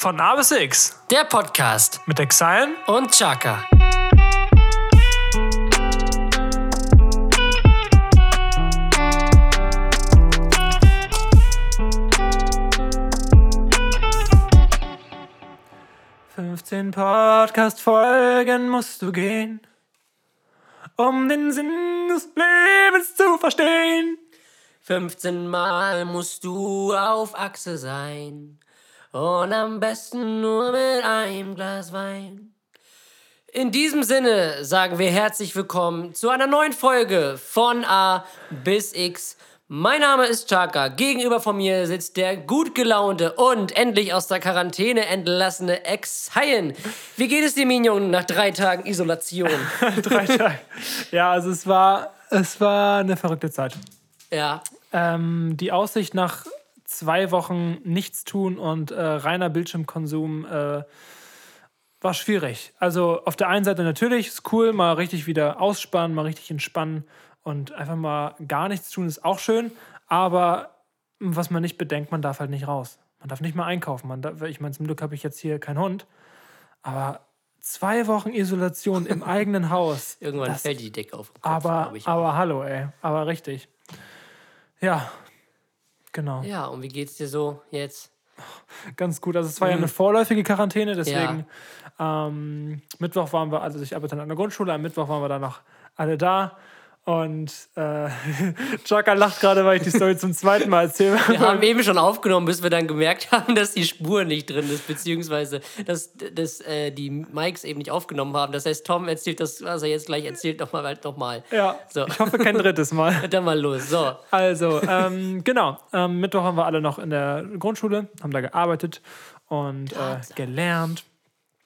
Von A bis X Der Podcast mit Exile und Chaka. Fünfzehn Podcast-Folgen musst du gehen, um den Sinn des Lebens zu verstehen. 15 Mal musst du auf Achse sein. Und am besten nur mit einem Glas Wein. In diesem Sinne sagen wir herzlich willkommen zu einer neuen Folge von A bis X. Mein Name ist Chaka. Gegenüber von mir sitzt der gut gelaunte und endlich aus der Quarantäne entlassene Ex-Haien. Wie geht es dir, Minion, nach drei Tagen Isolation? Drei Tage. Ja, also es war, es war eine verrückte Zeit. ja, Ähm, die Aussicht nach zwei Wochen nichts tun und äh, reiner Bildschirmkonsum äh, war schwierig. Also auf der einen Seite natürlich ist cool, mal richtig wieder ausspannen, mal richtig entspannen und einfach mal gar nichts tun ist auch schön. Aber was man nicht bedenkt, man darf halt nicht raus. Man darf nicht mal einkaufen. Man darf, ich meine, zum Glück habe ich jetzt hier keinen Hund. Aber zwei Wochen Isolation im eigenen Haus. irgendwann das- fällt die Decke auf Kopf, aber, aber hallo, ey. Aber richtig. Ja, genau. Ja, und wie geht's dir so jetzt? Ganz gut. Also es war ja Mhm. eine vorläufige Quarantäne, deswegen ähm, Mittwoch waren wir, also ich arbeite an der Grundschule, am Mittwoch waren wir dann noch alle da. Und äh, Chaka lacht gerade, weil ich die Story zum zweiten Mal erzähle. Wir haben eben schon aufgenommen, bis wir dann gemerkt haben, dass die Spur nicht drin ist, beziehungsweise dass, dass äh, die Mikes eben nicht aufgenommen haben. Das heißt, Tom erzählt das, was er jetzt gleich erzählt, nochmal halt noch mal. Ja, So. ich hoffe kein drittes Mal. Dann mal los. So. Also, ähm, genau. Ähm, Mittwoch haben wir alle noch in der Grundschule, haben da gearbeitet und äh, gelernt.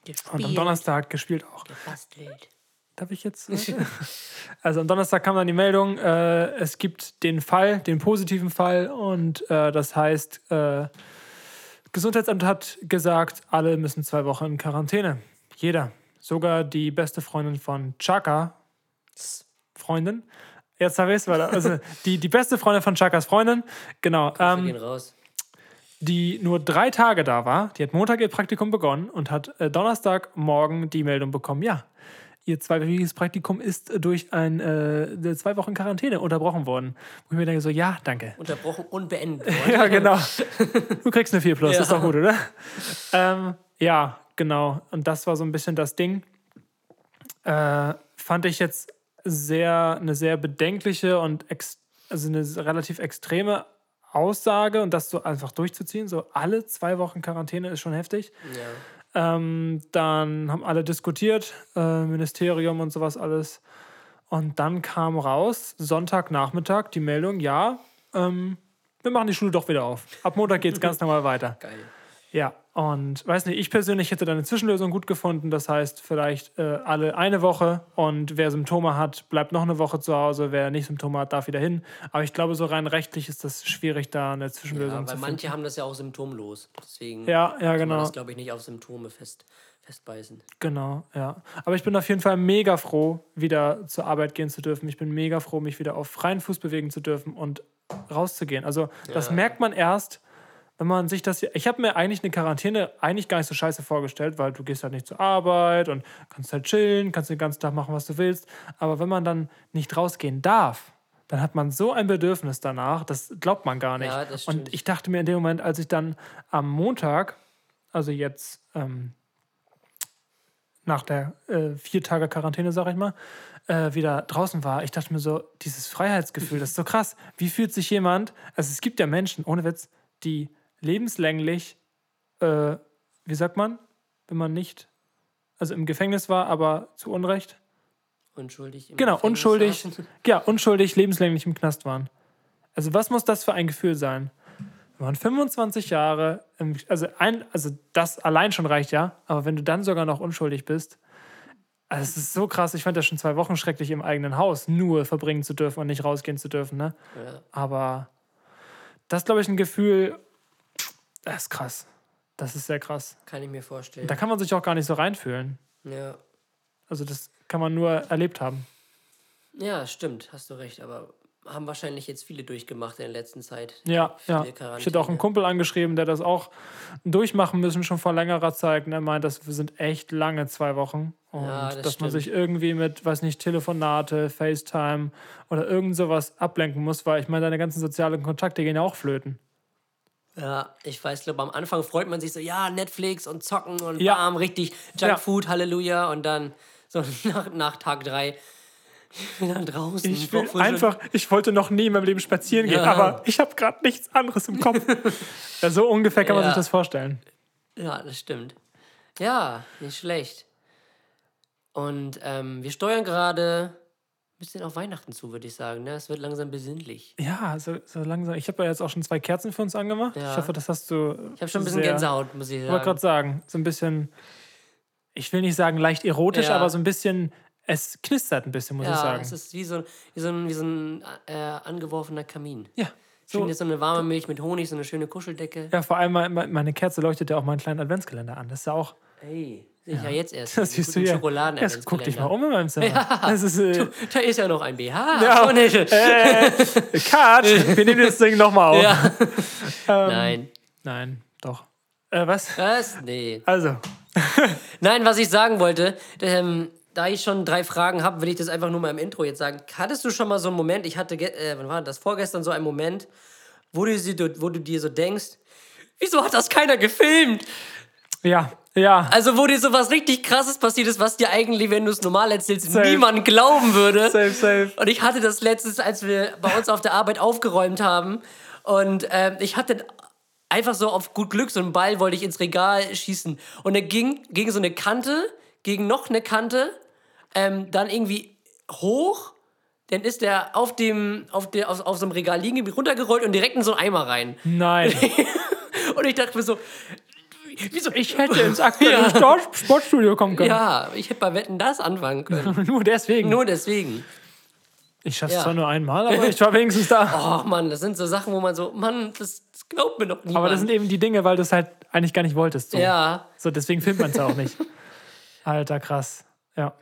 Und am Gespielt, Donnerstag gespielt auch. gebastelt. Darf ich jetzt? äh? also am Donnerstag kam dann die Meldung, äh, es gibt den Fall, den positiven Fall und äh, das heißt, äh, Gesundheitsamt hat gesagt, alle müssen zwei Wochen in Quarantäne. Jeder. Sogar die beste Freundin von Chaka. Freundin. Jetzt habe ich es, also die, die beste Freundin von Chakas Freundin, genau, ähm, gehen raus. die nur drei Tage da war. Die hat Montag ihr Praktikum begonnen und hat äh, Donnerstagmorgen die Meldung bekommen, ja, ihr zweiwöchiges Praktikum ist äh, durch ein, äh, zwei Wochen Quarantäne unterbrochen worden. Wo ich mir denke so, ja, danke. Unterbrochen und beendet. Ja, genau. Du kriegst eine 4 Plus, Ja. ist doch gut, oder? Ähm, ja, genau. Und das war so ein bisschen das Ding. Äh, fand ich jetzt sehr, eine sehr bedenkliche und ex, also eine relativ extreme Aussage und das so einfach durchzuziehen. So alle zwei Wochen Quarantäne ist schon heftig. Ja. Ähm, dann haben alle diskutiert, äh, Ministerium und sowas alles. Und dann kam raus, Sonntagnachmittag, die Meldung, ja, ähm, wir machen die Schule doch wieder auf. Ab Montag geht es ganz normal weiter. Geil. Ja, und weiß nicht, ich persönlich hätte da eine Zwischenlösung gut gefunden. Das heißt, vielleicht äh, alle eine Woche und wer Symptome hat, bleibt noch eine Woche zu Hause. Wer nicht Symptome hat, darf wieder hin. Aber ich glaube, so rein rechtlich ist das schwierig, da eine Zwischenlösung Ja, zu weil finden. manche haben das ja auch symptomlos. Deswegen Ja, ja, kann man genau. das, glaube ich, nicht auf Symptome fest, festbeißen. Genau, ja. Aber ich bin auf jeden Fall mega froh, wieder zur Arbeit gehen zu dürfen. Ich bin mega froh, mich wieder auf freien Fuß bewegen zu dürfen und rauszugehen. Also, das Ja. merkt man erst, wenn man sich das. Ich habe mir eigentlich eine Quarantäne eigentlich gar nicht so scheiße vorgestellt, weil du gehst halt nicht zur Arbeit und kannst halt chillen, kannst den ganzen Tag machen, was du willst. Aber wenn man dann nicht rausgehen darf, dann hat man so ein Bedürfnis danach, das glaubt man gar nicht. Ja, und ich dachte mir in dem Moment, als ich dann am Montag, also jetzt ähm, nach der äh, vier Tage Quarantäne, sag ich mal, äh, wieder draußen war, ich dachte mir so, dieses Freiheitsgefühl, das ist so krass. Wie fühlt sich jemand, also es gibt ja Menschen, ohne Witz, die lebenslänglich, äh, wie sagt man, wenn man nicht, also im Gefängnis war, aber zu Unrecht, Unschuldig. im genau, Gefängnis unschuldig, saßen. ja, unschuldig, lebenslänglich im Knast waren. Also was muss das für ein Gefühl sein? Wenn man 25 Jahre, im, also, ein, also das allein schon reicht ja, aber wenn du dann sogar noch unschuldig bist, also es ist so krass, ich fand das schon zwei Wochen schrecklich im eigenen Haus nur verbringen zu dürfen und nicht rausgehen zu dürfen, ne? Ja. Aber das glaube ich ein Gefühl, das ist krass. Das ist sehr krass. Kann ich mir vorstellen. Da kann man sich auch gar nicht so reinfühlen. Ja. Also das kann man nur erlebt haben. ja, stimmt, hast du recht. Aber haben wahrscheinlich jetzt viele durchgemacht in der letzten Zeit. Ja, ja. Ich hätte auch einen. Kumpel angeschrieben, der das auch durchmachen müssen, schon vor längerer Zeit. Und er meint, das sind echt lange zwei Wochen. Und Ja, das dass man stimmt. sich irgendwie mit, weiß nicht, Telefonate, FaceTime oder irgend sowas ablenken muss, weil ich meine, deine ganzen sozialen Kontakte gehen ja auch flöten. Ja, ich weiß, glaube am Anfang freut man sich so, ja, Netflix und zocken und Ja. bam, richtig Ja. Junkfood, Halleluja. Und dann so nach, nach Tag drei wieder draußen. Ich will einfach, ich wollte noch nie in meinem Leben spazieren gehen, Ja. aber ich habe gerade nichts anderes im Kopf. ja, so ungefähr kann man Ja. sich das vorstellen. Ja, das stimmt. Ja, nicht schlecht. Und ähm, wir steuern gerade bisschen auf Weihnachten zu, würde ich sagen. Ne? Es wird langsam besinnlich. Ja, so, so langsam. Ich habe ja jetzt auch schon zwei Kerzen für uns angemacht. Ja. Ich hoffe, das hast du. Ich habe schon ein bisschen sehr- Gänsehaut, muss ich Ich wollte sagen. gerade sagen, so ein bisschen, ich will nicht sagen leicht erotisch, Ja. aber so ein bisschen, es knistert ein bisschen, muss ich Ja, sagen. es ist wie so, wie so ein, wie so ein äh, angeworfener Kamin. ja, Schön so, jetzt so eine warme Milch mit Honig, so eine schöne Kuscheldecke. ja, vor allem me- meine Kerze leuchtet ja auch meinen kleinen Adventskalender an. Das ist ja auch, Hey, sehe ich ja. jetzt erst. das siehst du ja. Schokoladen Jetzt guck dich mal um in meinem Zimmer. Das ist, äh, Da ist ja noch ein BH. Ja. Oh, nicht. äh, Kat, wir nehmen das Ding nochmal auf. Ja. Ähm, Nein. Nein, doch. Äh, was? Was? Nee. Also, Nein, was ich sagen wollte, ähm, da ich schon drei Fragen habe, will ich das einfach nur mal im Intro jetzt sagen. Hattest du schon mal so einen Moment, ich hatte, äh, wann war das, vorgestern so einen Moment, wo du, wo du dir so denkst, wieso hat das keiner gefilmt? ja, ja. Also wo dir so was richtig krasses passiert ist, was dir eigentlich, wenn du es normal erzählst, Safe. niemand glauben würde. Safe, safe. Und ich hatte das letztens, als wir bei uns auf der Arbeit aufgeräumt haben. Und ähm, ich hatte einfach so auf gut Glück so einen Ball, wollte ich ins Regal schießen. Und er ging gegen so eine Kante, gegen noch eine Kante, ähm, dann irgendwie hoch. Dann ist der auf dem, auf, der, auf, auf so einem Regal liegen, runtergerollt und direkt in so einen Eimer rein. Nein. Und ich dachte mir so, wieso? Ich hätte ins aktuelle Sport Sportstudio kommen können. Ja, ich hätte bei Wetten das anfangen können. Nur deswegen. Nur deswegen. ich schaff's Ja. zwar nur einmal, aber ich war wenigstens da. Oh Mann, das sind so Sachen, wo man so, Mann, das, das glaubt mir doch niemand. Aber das sind eben die Dinge, weil du es halt eigentlich gar nicht wolltest. So, ja. so deswegen filmt man es auch nicht. Alter, krass. Ja.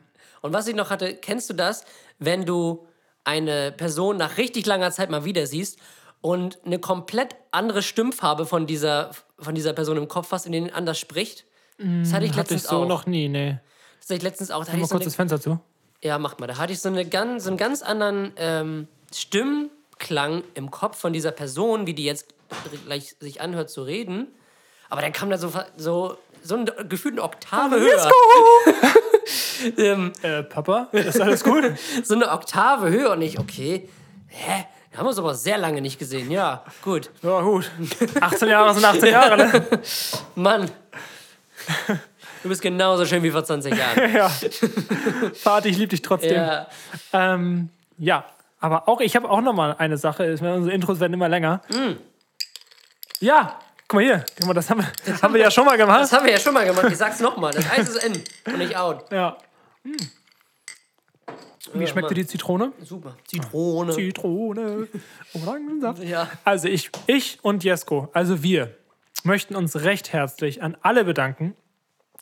Und was ich noch hatte, kennst du das, wenn du eine Person nach richtig langer Zeit mal wieder siehst und eine komplett andere Stimmfarbe von dieser, von dieser Person im Kopf hast, in denen anders spricht? Das hatte ich Hatte ich letztens so auch. noch nie, nee. Das hatte ich letztens auch. Da hatte Mal ich so kurz das Fenster zu. ja, mach mal. Da hatte ich so, eine ganz, so einen ganz anderen ähm, Stimmklang im Kopf von dieser Person, wie die jetzt gleich sich anhört zu reden. Aber dann kam da so, so, so ein gefühlt eine Oktave höher. ähm, Äh, Papa, ist alles gut? so eine Oktave höher und ich, okay, hä? Wir haben uns aber sehr lange nicht gesehen. Ja, gut. ja, gut. 18 Jahre sind 18 Jahre, ne? Mann. Du bist genauso schön wie vor 20 Jahren. Ja. Vati, ich liebe dich trotzdem. Ja, ähm, ja. aber auch, ich habe auch noch mal eine Sache. Meine, Unsere Intros werden immer länger. Mm. Ja, guck mal hier. Guck mal, das haben wir, haben wir ja schon mal gemacht. Das haben wir ja schon mal gemacht. Ich sag's nochmal. Das Eis ist in und nicht out. Ja. Hm. Wie schmeckt dir die Zitrone? Super. Zitrone. Zitrone, Orangensaft. Ja. Also ich, ich und Jesko, also wir, möchten uns recht herzlich an alle bedanken,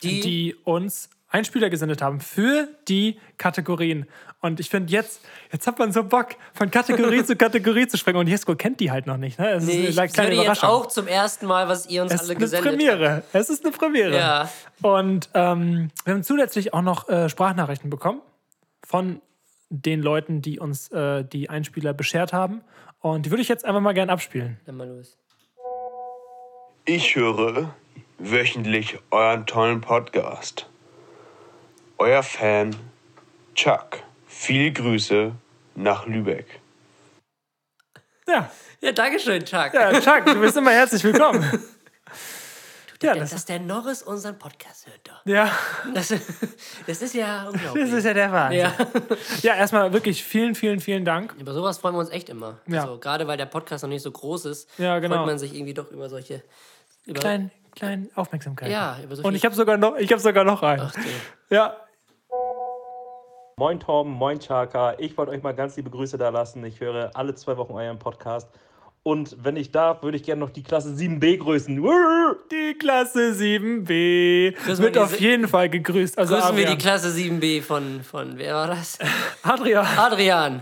Die, die uns Einspieler gesendet haben für die Kategorien. Und ich finde, jetzt, jetzt hat man so Bock, von Kategorie zu Kategorie zu springen. Und Jesko kennt die halt noch nicht. Ne? Es nee, ist ich eine kleine höre jetzt Überraschung. auch zum ersten Mal, was ihr uns es ist alle eine gesendet habt. Premiere. Es ist eine Premiere. Ja. Und ähm, wir haben zusätzlich auch noch äh, Sprachnachrichten bekommen von den Leuten, die uns äh, die Einspieler beschert haben. Und die würde ich jetzt einfach mal gern abspielen. Dann mal los. Ich höre wöchentlich euren tollen Podcast. Euer Fan Chuck. Viele Grüße nach Lübeck. Ja, Ja, Dankeschön, Chuck. ja Chuck, du bist immer herzlich willkommen. Ja, dass, das, der Norris unseren Podcast hört. Doch. ja, Das, das ist ja unglaublich. das ist ja der Wahnsinn. ja. Ja, erstmal wirklich vielen, vielen, vielen Dank. Über sowas freuen wir uns echt immer. Ja. Also, gerade weil der Podcast noch nicht so groß ist, Ja, genau. freut man sich irgendwie doch über solche. Über, Klein, klein Aufmerksamkeit. Ja, über so Und ich habe sogar noch, ich habe sogar noch einen. Ach, du. Ja, Moin Torben, moin Chaka. Ich wollte euch mal ganz liebe Grüße da lassen. Ich höre alle zwei Wochen euren Podcast. Und wenn ich darf, würde ich gerne noch die Klasse 7b grüßen. Die Klasse 7b Grüßen wird wir auf jeden Fall gegrüßt. Also Grüßen wir die Adrian. Klasse 7b von, von wer war das? Adrian. Adrian.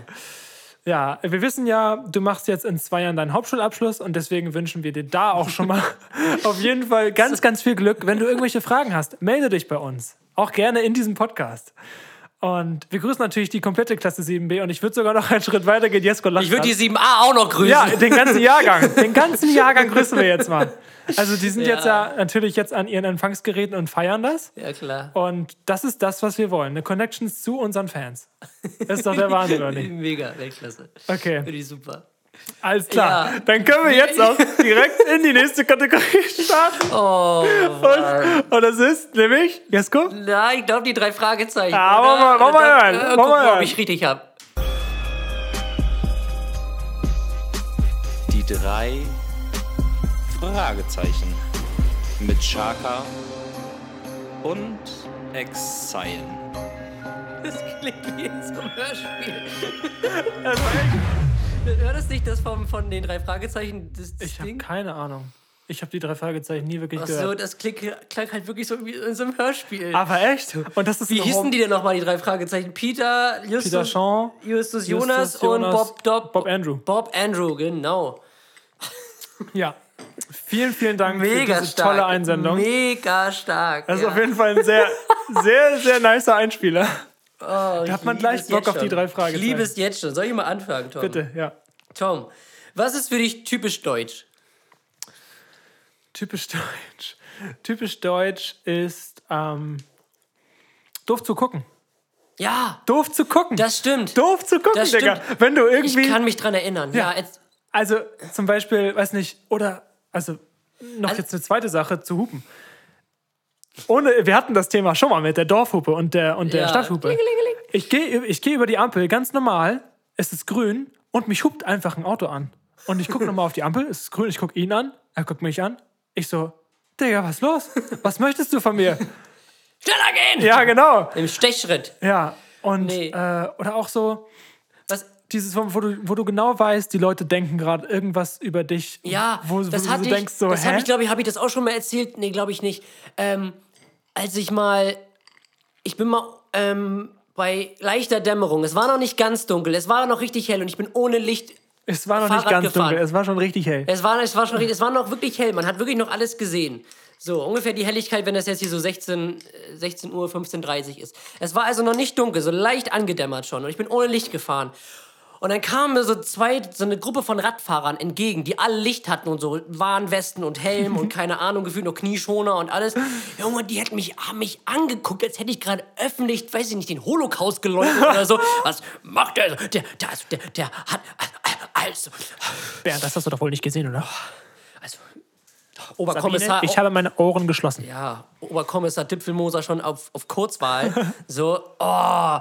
Ja, wir wissen ja, du machst jetzt in zwei Jahren deinen Hauptschulabschluss und deswegen wünschen wir dir da auch schon mal auf jeden Fall ganz, ganz viel Glück. Wenn du irgendwelche Fragen hast, melde dich bei uns. Auch gerne in diesem Podcast. Und wir grüßen natürlich die komplette Klasse 7b und ich würde sogar noch einen Schritt weiter gehen. Jesko lacht Ich würde die 7a auch noch grüßen. Ja, den ganzen Jahrgang. Den ganzen Jahrgang grüßen wir jetzt mal. Also die sind Ja. jetzt ja natürlich jetzt an ihren Empfangsgeräten und feiern das. Ja, klar. Und das ist das, was wir wollen. Eine Connections zu unseren Fans. Das ist doch der Wahnsinn, oder nicht? Mega, Weltklasse. Okay, Finde ich super. Alles klar. Ja. Dann können wir jetzt auch direkt in die nächste Kategorie starten. Oh, Und, und das ist nämlich, Jesko? na, ich glaube, die drei Fragezeichen. Ja, wollen wir- wollen wir hören, Äh, wollen gucken wir wir, ob ich richtig habe. Die drei Fragezeichen mit Chaka und Exile. Das klingt wie in so einem Hörspiel. Hör das nicht, das vom, von den drei Fragezeichen? Das, das Ich habe keine Ahnung. Ich habe die drei Fragezeichen nie wirklich Ach so, gehört. das klingt, klang halt wirklich so wie in so einem Hörspiel. Aber echt? Und das ist Wie hießen die denn nochmal, die drei Fragezeichen? Peter, Justus, Peter Shaw, Justus Justus Jonas, und Jonas, Bob, Dob, Bob Andrew. Bob Andrew, genau. Ja. Vielen, vielen Dank Mega für diese stark. tolle Einsendung. Mega stark. Das ist ja. auf jeden Fall ein sehr, sehr, sehr nicer Einspieler. Oh, Da hat man ich gleich Bock auf die drei Fragezeichen. Ich liebe es jetzt schon. Soll ich mal anfangen, Tom? Bitte, ja. Tom, was ist für dich typisch deutsch? Typisch deutsch. Typisch deutsch ist ähm, doof zu gucken. Ja, Doof zu gucken. das stimmt. doof zu gucken, Das Digga. stimmt. Wenn du Ich irgendwie. kann mich dran erinnern. Ja, jetzt, also zum Beispiel, weiß nicht, oder also noch Also- jetzt eine zweite Sache zu hupen. Ohne, wir hatten das Thema schon mal mit der Dorfhupe und der, und der Ja. Stadthupe. Ich gehe ich geh über die Ampel ganz normal, es ist grün und mich hupt einfach ein Auto an. Und ich gucke nochmal auf die Ampel, es ist grün, ich gucke ihn an, er guckt mich an. Ich so, Digga, was ist los? Was möchtest du von mir? schneller gehen! Ja, genau. Im Stechschritt. Ja. Und Nee. äh, oder auch so, Was? dieses, wo, wo, du, wo du genau weißt, die Leute denken gerade irgendwas über dich. Ja, wo, wo das du hatte so ich, denkst, so, das habe ich, glaube ich, habe ich das auch schon mal erzählt? Nee, glaube ich nicht. Ähm, als ich mal, ich bin mal ähm, bei leichter Dämmerung, es war noch nicht ganz dunkel, es war noch richtig hell und ich bin ohne Licht, es war noch nicht Fahrrad ganz gefahren. dunkel, es war schon richtig hell. es war, es war schon, es war noch wirklich hell, man hat wirklich noch alles gesehen. So, ungefähr die Helligkeit, wenn das jetzt hier so 16, äh, 16 Uhr, 15.30 Uhr ist. Es war also noch nicht dunkel, so leicht angedämmert schon und ich bin ohne Licht gefahren. Und dann kamen mir so zwei, so eine Gruppe von Radfahrern entgegen, die alle Licht hatten und so Warnwesten und Helm und keine Ahnung, gefühlt noch Knieschoner und alles. Junge, die hätten mich, haben mich angeguckt, als hätte ich gerade öffentlich, weiß ich nicht, den Holocaust geleugnet oder so. Was macht der? Der, der, der, der hat, also, Bernd, das hast du doch wohl nicht gesehen, oder? also, Oberkommissar. ich habe meine Ohren geschlossen. ja, Oberkommissar Dipfelmoser schon auf, auf Kurzwahl. so, oh.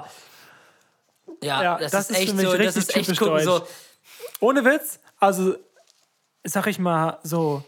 Ja, Ja, das, das ist echt so, das ist echt gucken, so. Ohne Witz, also sag ich mal so,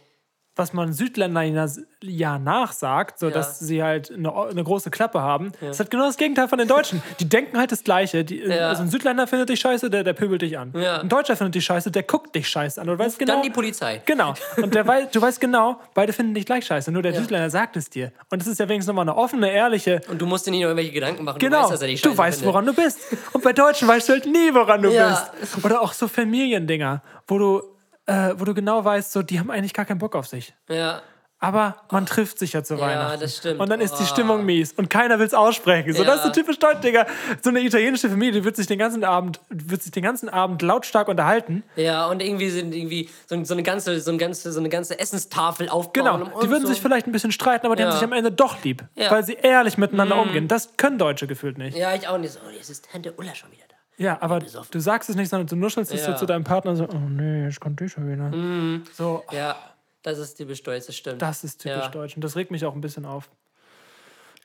was man Südländern ja nachsagt, so Ja. dass sie halt eine, eine große Klappe haben, ist halt genau das Gegenteil von den Deutschen. Die denken halt das Gleiche. Die, Ja. Also ein Südländer findet dich scheiße, der, der pöbelt dich an. Ja. Ein Deutscher findet dich scheiße, der guckt dich scheiße an. Und du weißt genau, Dann die Polizei. Genau. Und der du weißt genau, beide finden dich gleich scheiße. Nur der Südländer sagt es dir. Und das ist ja wenigstens nochmal eine offene, ehrliche. Und du musst dir nicht noch irgendwelche Gedanken machen. Genau. Du weißt, dass er dich Du scheiße weißt, findet. woran du bist. Und bei Deutschen weißt du halt nie, woran du Ja. bist. Oder auch so Familiendinger, wo du, äh, wo du genau weißt, so, die haben eigentlich gar keinen Bock auf sich. Ja. Aber man trifft sich ja zu Weihnachten. das stimmt. Und dann ist die Oh. Stimmung mies und keiner will es aussprechen. So, Ja. das ist so typisch deutsch, Digga. So eine italienische Familie wird sich den ganzen Abend, wird sich den ganzen Abend lautstark unterhalten. Ja, und irgendwie sind irgendwie so, so eine ganze, so eine ganze, so eine ganze Essenstafel aufbauen. Genau. Die würden so. sich vielleicht ein bisschen streiten, aber die Ja. haben sich am Ende doch lieb. Ja. Weil sie ehrlich miteinander umgehen. Das können Deutsche gefühlt nicht. Ja, ich auch nicht. So, oh, jetzt ist Tante Ulla schon wieder. Ja, aber du sagst es nicht, sondern du nuschelst es so Ja. zu deinem Partner so, oh nee, ich konnte dich schon wieder. So, Ja, das ist typisch deutsch, das stimmt. das ist typisch Ja. deutsch und das regt mich auch ein bisschen auf.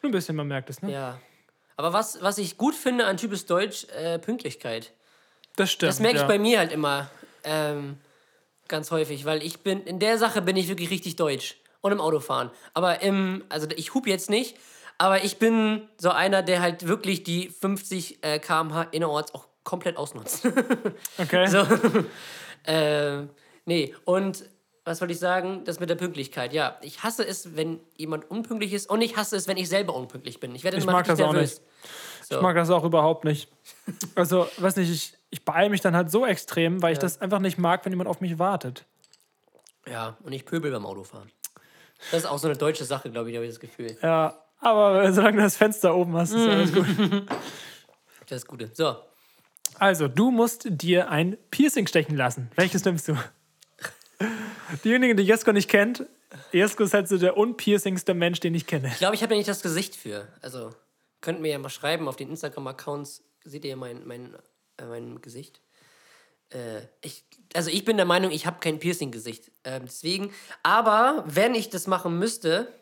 Nur ein bisschen, man merkt es, ne? Ja. Aber was, was ich gut finde an typisch deutsch, äh, Pünktlichkeit. Das stimmt. Das merke ich ja. bei mir halt immer ähm, ganz häufig, weil ich bin, in der Sache bin ich wirklich richtig deutsch. Und im Autofahren. Aber im, also ich hub jetzt nicht, aber ich bin so einer, der halt wirklich die 50 äh, km/h innerorts auch komplett ausnutzt. Okay. so. ähm, nee, und was wollte ich sagen? Das mit der Pünktlichkeit. Ja, ich hasse es, wenn jemand unpünktlich ist und ich hasse es, wenn ich selber unpünktlich bin. Ich werde Ich immer mag das auch nervös. So. Ich mag das auch überhaupt nicht. Also, weiß nicht, ich, ich beeile mich dann halt so extrem, weil ich das einfach nicht mag, wenn jemand auf mich wartet. Ja, und ich pöbel beim Autofahren. Das ist auch so eine deutsche Sache, glaube ich, habe ich das Gefühl. Ja, aber solange du das Fenster oben hast, ist alles gut. Das ist Gute. So, Also, du musst dir ein Piercing stechen lassen. Welches nimmst du? Diejenigen, die Jesko nicht kennt, Jesko ist halt so der unpiercingste Mensch, den ich kenne. ich glaube, ich habe ja nicht das Gesicht für. Also, könnt mir ja mal schreiben auf den Instagram-Accounts, seht ihr ja mein, mein, äh, mein Gesicht. Äh, ich, also, ich bin der Meinung, ich habe kein Piercing-Gesicht. Ähm, deswegen, aber wenn ich das machen müsste,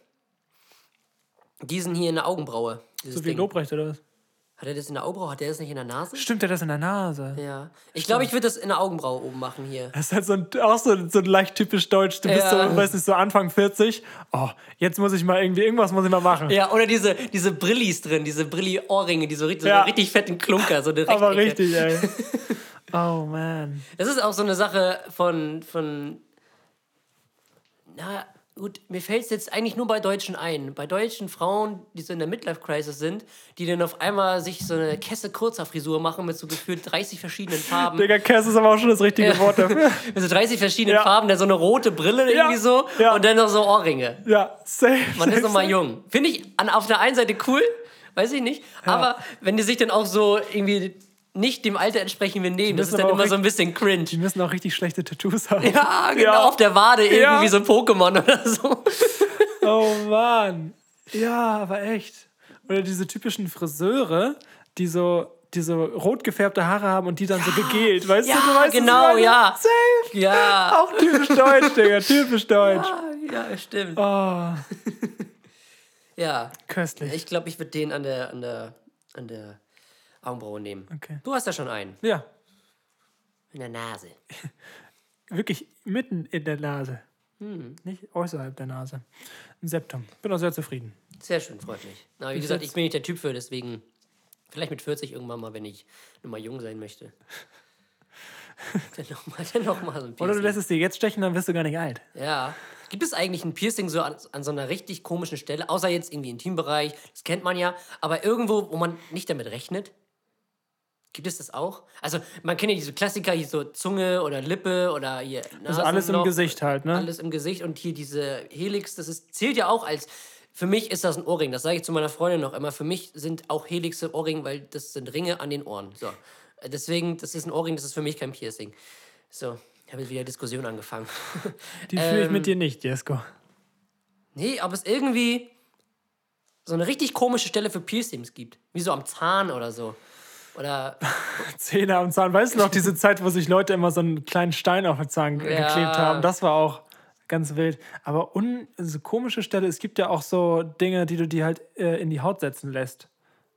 diesen hier in der Augenbraue. So wie Ding. Lobrecht oder was? Hat er das in der Augenbraue? Hat er das nicht in der Nase? Stimmt, der hat das in der Nase. Ja. Ich glaube, ich würde das in der Augenbraue oben machen hier. Das ist halt so ein, auch so, so leicht typisch deutsch. Du bist Ja. so, weiß nicht, so Anfang 40. Oh, jetzt muss ich mal irgendwie, irgendwas muss ich mal machen. Ja, oder diese, diese Brillis drin, diese Brilli-Ohrringe, die so, richtig- so Ja. richtig fetten Klunker, so eine Aber richtig, ey. Oh, man. Das ist auch so eine Sache von, von na gut, mir fällt es jetzt eigentlich nur bei Deutschen ein. Bei deutschen Frauen, die so in der Midlife-Crisis sind, die dann auf einmal sich so eine Kesse-Kurzer-Frisur machen mit so gefühlt 30 verschiedenen Farben. Digga, Cass ist aber auch schon das richtige Wort dafür. Mit so 30 verschiedenen Ja. Farben, dann so eine rote Brille irgendwie so ja. und dann noch so Ohrringe. Ja, safe. Man safe, ist noch mal safe. jung. Finde ich an, auf der einen Seite cool, weiß ich nicht. Aber wenn die sich dann auch so irgendwie nicht dem Alter entsprechend benehmen, das müssen ist dann immer so ein bisschen Die cringe. müssen auch richtig schlechte Tattoos haben. Ja, genau, Ja. auf der Wade irgendwie Ja. so ein Pokémon oder so. Oh Mann. Ja, aber echt. Oder diese typischen Friseure, die so, die so rot gefärbte Haare haben und die dann so gegelt. Weißt Ja, du, du weißt, genau, ja. Safe. Ja. Auch typisch deutsch, Digga. Typisch deutsch. Ah, Ja, stimmt. Oh, Ja, köstlich. ich glaube, ich würde den an der, an der, an der Augenbraue nehmen. Okay. Du hast ja schon einen. Ja, In der Nase. wirklich mitten in der Nase. Hm. Nicht außerhalb der Nase. Ein Septum. Bin auch sehr zufrieden. Sehr schön, freut mich. Na, wie gesagt, ich bin nicht der Typ für, deswegen vielleicht mit 40 irgendwann mal, wenn ich nur mal jung sein möchte. dann nochmal dann noch mal so ein Oder du Piercing. lässt es dir jetzt stechen, dann wirst du gar nicht alt. Ja. Gibt es eigentlich ein Piercing so an, an so einer richtig komischen Stelle, außer jetzt irgendwie im Intimbereich, das kennt man ja, aber irgendwo, wo man nicht damit rechnet? Gibt es das auch? Also, man kennt ja diese Klassiker, hier so Zunge oder Lippe oder hier. Also alles im Gesicht halt, ne? Alles im Gesicht und hier diese Helix, das ist, zählt ja auch als. Für mich ist das ein Ohrring, das sage ich zu meiner Freundin noch immer. Für mich sind auch Helixe Ohrringe, weil das sind Ringe an den Ohren. So. Deswegen, das ist ein Ohrring, das ist für mich kein Piercing. So, ich habe jetzt wieder Diskussion angefangen. Die fühle ich Ähm, mit dir nicht, Jesko. Nee, aber es irgendwie so eine richtig komische Stelle für Piercings gibt. Wie so am Zahn oder so. Oder Zähne am Zahn. Weißt du noch, diese Zeit, wo sich Leute immer so einen kleinen Stein auf den Zahn Ja. geklebt haben? Das war auch ganz wild. Aber un so komische Stelle, es gibt ja auch so Dinge, die du dir halt äh, in die Haut setzen lässt.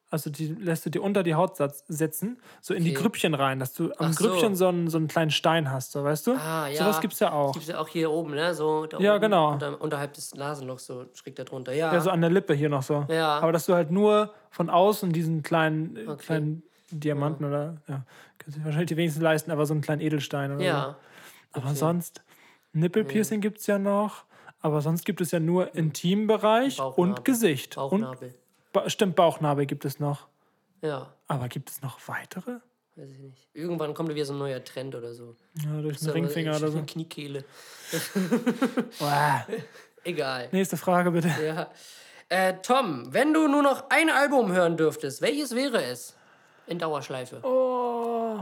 Also die lässt du dir unter die Haut setzen, so in die Okay. Grüppchen rein, dass du am Ach so. Grüppchen so einen, so einen kleinen Stein hast, so weißt du? Ah, ja. Sowas gibt's ja auch. Gibt es ja auch hier oben, ne? So da Ja, oben, genau. Unter, unterhalb des Nasenlochs, so schräg da drunter. Ja. Ja, so an der Lippe hier noch so. Ja. Aber dass du halt nur von außen diesen kleinen, äh, Okay. kleinen Diamanten oder, ja, können sich wahrscheinlich die wenigsten leisten, aber so einen kleinen Edelstein oder so. ja. Aber sonst, Nippelpiercing gibt es ja noch. Aber sonst gibt es ja nur Intimbereich Bauchnabel. und Gesicht. Bauchnabel. Und, ba stimmt, Bauchnabel gibt es noch. Ja, Aber gibt es noch weitere? weiß ich nicht. Irgendwann kommt wieder so ein neuer Trend oder so. Ja, durch den So, Ringfinger oder so. Kniekehle. Egal. Nächste Frage bitte. Ja. Äh, Tom, wenn du nur noch ein Album hören dürftest, welches wäre es? In Dauerschleife. Oh,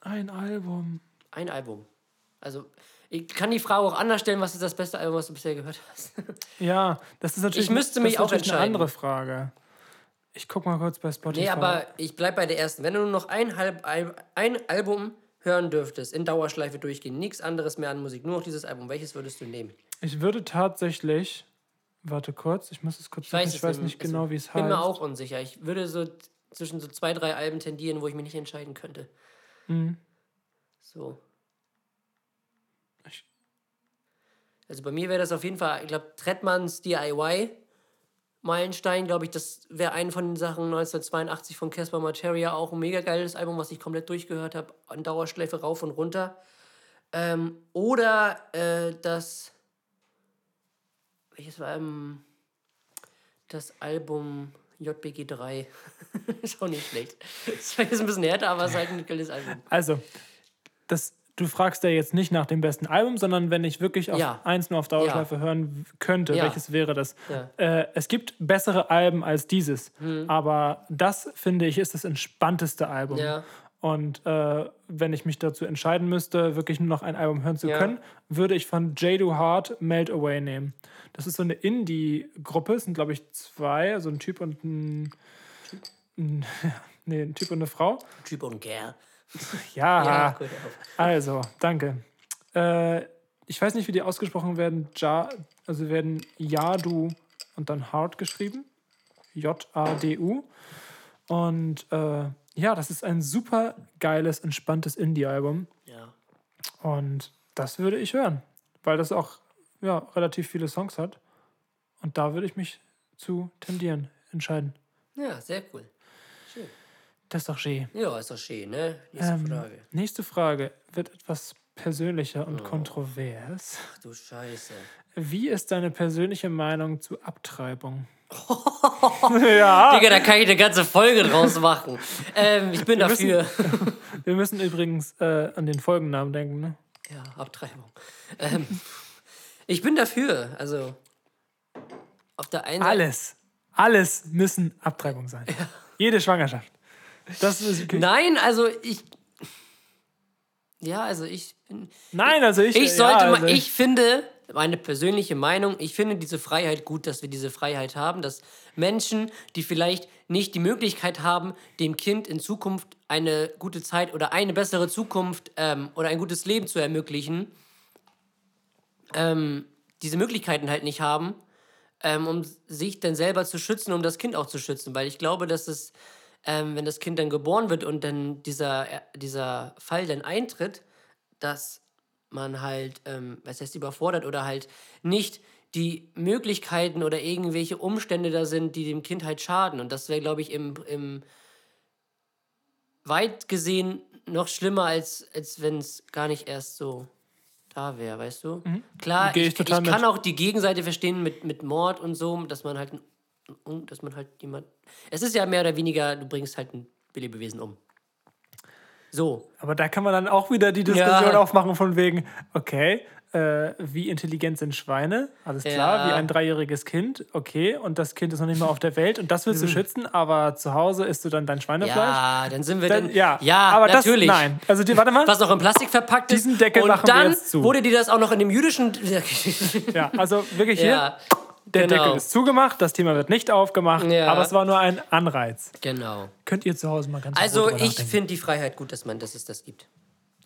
ein Album. Ein Album. Also, ich kann die Frage auch anders stellen, was ist das beste Album, was du bisher gehört hast? Ja, das ist natürlich, Ich müsste mich auch natürlich eine entscheiden. andere Frage. Ich guck mal kurz bei Spotify. nee, aber ich bleib bei der ersten. Wenn du nur noch ein, Halb, ein, Album hören dürftest, in Dauerschleife durchgehen, nichts anderes mehr an Musik, nur noch dieses Album, welches würdest du nehmen? Ich würde tatsächlich. Warte kurz, ich muss es kurz. Ich weiß, ich weiß nicht genau, wie es bin heißt. mir auch unsicher. Ich würde so zwischen so zwei, drei Alben tendieren, wo ich mich nicht entscheiden könnte. Mhm. So. Also bei mir wäre das auf jeden Fall, ich glaube, Trettmanns DIY Meilenstein, glaube ich, das wäre eine von den Sachen 1982 von Casper Materia, auch ein mega geiles Album, was ich komplett durchgehört habe, an Dauerschleife rauf und runter. Ähm, oder äh, das. Welches war ähm, das Album JBG 3? ist auch nicht schlecht. War jetzt ein bisschen härter, aber es ist halt ein geiles Album. Also, das, du fragst ja jetzt nicht nach dem besten Album, sondern wenn ich wirklich auf Ja. eins nur auf Dauerschleife hören könnte, Ja. welches wäre das? Ja. Äh, es gibt bessere Alben als dieses, aber das finde ich ist das entspannteste Album. Und äh, wenn ich mich dazu entscheiden müsste, wirklich nur noch ein Album hören zu Ja. können, würde ich von J.Do. Hart Melt Away nehmen. Das ist so eine Indie-Gruppe, es sind glaube ich zwei, also ein Typ und ein, ein nee, ein Typ und eine Frau. Typ und Girl. Ja, Ja, gut. also, danke. Äh, ich weiß nicht, wie die ausgesprochen werden. Ja, also werden Yadu und dann Hart geschrieben. J-A-D-U. Und äh, ja, das ist ein super geiles, entspanntes Indie-Album. Ja. Und das würde ich hören, weil das auch ja, relativ viele Songs hat. Und da würde ich mich zu tendieren, entscheiden. ja, sehr cool. Das ist doch schön. Ja, ist doch schön, ne? Nächste Ähm, Frage. Nächste Frage wird etwas persönlicher Oh. und kontrovers. Ach du Scheiße. Wie ist deine persönliche Meinung zu Abtreibung? ja, Digga, da kann ich eine ganze Folge draus machen. ähm, ich bin dafür. wir müssen übrigens äh, an den Folgennamen denken. Ne? Ja, Abtreibung. Ähm, ich bin dafür. Also, auf der einen Seite. Alles, alles müssen Abtreibung sein. Jede Schwangerschaft. Das ist okay. Nein, also ich. Ja, also ich bin. Nein, also ich. Ich sollte ja, mal, also ich finde, meine persönliche Meinung, ich finde diese Freiheit gut, dass wir diese Freiheit haben, dass Menschen, die vielleicht nicht die Möglichkeit haben, dem Kind in Zukunft eine gute Zeit oder eine bessere Zukunft ähm, oder ein gutes Leben zu ermöglichen, ähm, diese Möglichkeiten halt nicht haben, ähm, um sich dann selber zu schützen, um das Kind auch zu schützen. Weil ich glaube, dass es, ähm, wenn das Kind dann geboren wird und dann dieser, äh, dieser Fall dann eintritt, dass man halt, ähm, was heißt überfordert oder halt nicht die Möglichkeiten oder irgendwelche Umstände da sind, die dem Kind halt schaden. Und das wäre, glaube ich, im, im weit gesehen noch schlimmer, als, als wenn es gar nicht erst so da wäre, weißt du? Klar, Gehe ich, ich ich kann mit. auch die Gegenseite verstehen mit, mit Mord und so, dass man halt, dass man halt jemand. Es ist ja mehr oder weniger, du bringst halt ein Lebewesen um. So. Aber da kann man dann auch wieder die Diskussion Ja. aufmachen von wegen, okay, äh, wie intelligent sind Schweine? Alles klar, Ja. wie ein dreijähriges Kind, okay, und das Kind ist noch nicht mal auf der Welt und das willst du schützen, aber zu Hause isst du dann dein Schweinefleisch? Ja, dann sind wir Dann, dann. ja, ja aber natürlich. das, nein. Also, die, warte mal. Was noch in Plastik verpackt ist. Diesen Deckel und machen wir dann jetzt zu. wurde dir das auch noch in dem jüdischen. Ja, also wirklich hier, ja, der genau. Deckel ist zugemacht, das Thema wird nicht aufgemacht, Ja. aber es war nur ein Anreiz. genau. Könnt ihr zu Hause mal ganz Also ich finde die Freiheit gut, dass man, dass es das gibt.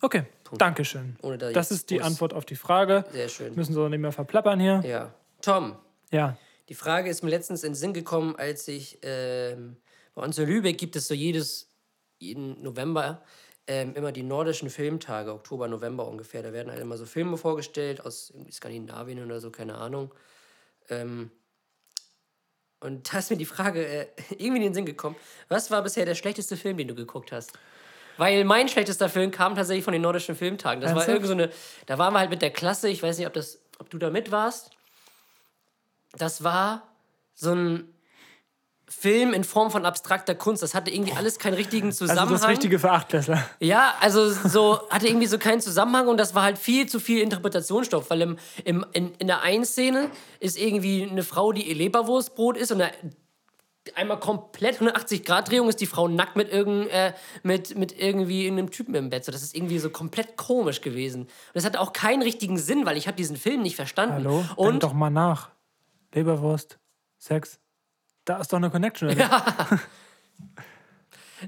Okay, danke schön. Ohne da Das ist die groß- Antwort auf die Frage. Sehr schön. Müssen wir nicht mehr verplappern hier. Ja. Tom, Ja. die Frage ist mir letztens in den Sinn gekommen, als ich ähm, bei uns in Lübeck gibt es so jedes jeden November ähm, immer die nordischen Filmtage, Oktober, November ungefähr. Da werden halt immer so Filme vorgestellt aus Skandinavien oder so, keine Ahnung. Ähm, und da ist mir die Frage äh, irgendwie in den Sinn gekommen, was war bisher der schlechteste Film, den du geguckt hast? Weil mein schlechtester Film kam tatsächlich von den nordischen Filmtagen. Das war Ernsthaft? irgend so eine, da waren wir halt mit der Klasse, ich weiß nicht, ob, das, ob du da mit warst. Das war so ein Film in Form von abstrakter Kunst. Das hatte irgendwie alles keinen richtigen Zusammenhang. Also das Richtige für Achtklässler. Ja, also so hatte irgendwie so keinen Zusammenhang und das war halt viel zu viel Interpretationsstoff, weil im, im, in, in der einen Szene ist irgendwie eine Frau, die ihr Leberwurstbrot ist und da einmal komplett 180 Grad Drehung ist die Frau nackt mit irgend, äh, mit, mit irgendwie einem Typen im Bett. So, das ist irgendwie so komplett komisch gewesen. Und das hatte auch keinen richtigen Sinn, weil ich habe diesen Film nicht verstanden. Hallo? Denk Und doch mal nach. Leberwurst, Sex. Da ist doch eine Connection. Oder?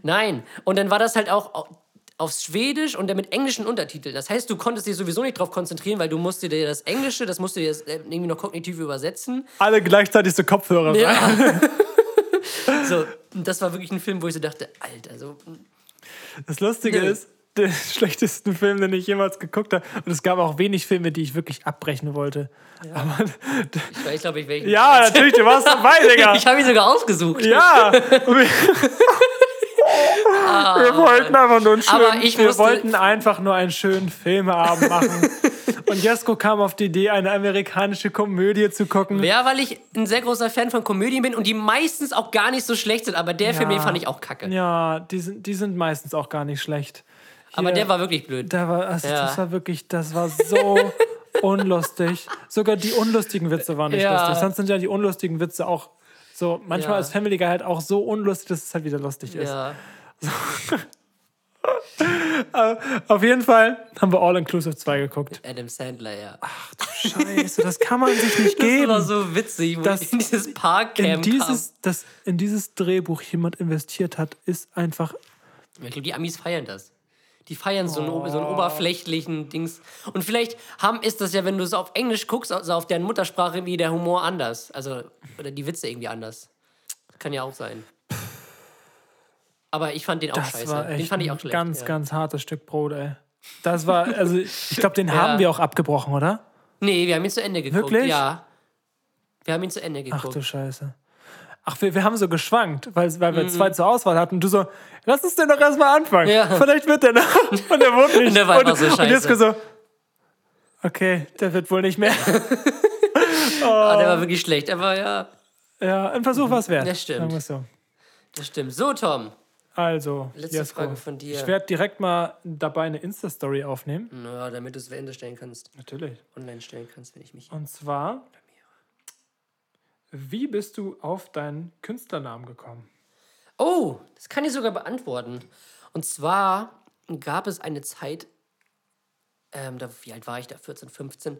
Nein. Und dann war das halt auch au- aufs Schwedisch und dann mit englischen Untertiteln. Das heißt, du konntest dich sowieso nicht drauf konzentrieren, weil du musst dir das Englische, das musst du dir äh, irgendwie noch kognitiv übersetzen. Alle gleichzeitig so Kopfhörer. Ja. so, und das war wirklich ein Film, wo ich so dachte, Alter, so. Das Lustige Nö. ist, der schlechteste Film, den ich jemals geguckt habe. Und es gab auch wenig Filme, die ich wirklich abbrechen wollte. Aber, Ich, ich glaube, ich wäre. ja, natürlich, du warst dabei, Digga. Ich habe ihn sogar ausgesucht. ja. Wir wollten einfach nur einen schönen, ich wir musste- wollten einfach nur einen schönen Filmeabend machen. Und Jesko kam auf die Idee, eine amerikanische Komödie zu gucken. Ja, weil ich ein sehr großer Fan von Komödien bin und die meistens auch gar nicht so schlecht sind. Aber der Film, den fand ich auch kacke. Ja, die sind, die sind meistens auch gar nicht schlecht. Aber der war wirklich blöd. Da war, also Ja. Das war wirklich, das war so unlustig. Sogar die unlustigen Witze waren nicht Ja. lustig. Sonst sind ja die unlustigen Witze auch so, manchmal Ja. ist Family Guy halt auch so unlustig, dass es halt wieder lustig ist. Ja. Auf jeden Fall haben wir All Inclusive 2 geguckt. Adam Sandler, ja. Scheiße, das kann man sich nicht das geben. war so witzig, wo Das- das, in dieses in Parkcamp dieses, das in dieses Drehbuch jemand investiert hat, ist einfach. Ich glaube, die Amis feiern das. Die feiern so, einen, so einen oberflächlichen Dings. Und vielleicht haben, ist das ja, wenn du es auf Englisch guckst, also auf deren Muttersprache, wie der Humor anders. Also, oder die Witze irgendwie anders. Kann ja auch sein. Aber ich fand den auch Das scheiße. war echt den fand ich auch ein schlecht. ganz, ja. ganz hartes Stück Brot, ey. Das war, also ich glaube, den Ja. haben wir auch abgebrochen, oder? Nee, wir haben ihn zu Ende geguckt. Wirklich? Ja. Wir haben ihn zu Ende Ach geguckt. du Scheiße. Ach, wir, wir haben so geschwankt, weil, weil wir Mhm. zwei zur Auswahl hatten. Und du so, lass uns den doch erstmal anfangen. Ja. Vielleicht wird der noch. Und der wurde nicht. Und der war und, so Und. Jesko so, okay, der wird wohl nicht mehr. Ah, der war wirklich schlecht, aber ja, ja, ein Versuch war es wert. Das stimmt. So. das stimmt. So, Tom. Also, Letzte Jesko, Frage von dir. Ich werde direkt mal dabei eine Insta-Story aufnehmen. Naja, damit du es Ende stellen kannst. Natürlich. Online stellen kannst, wenn ich mich. Und zwar, wie bist du auf deinen Künstlernamen gekommen? Oh, das kann ich sogar beantworten. Und zwar gab es eine Zeit, ähm, da, wie alt war ich da? 14, 15.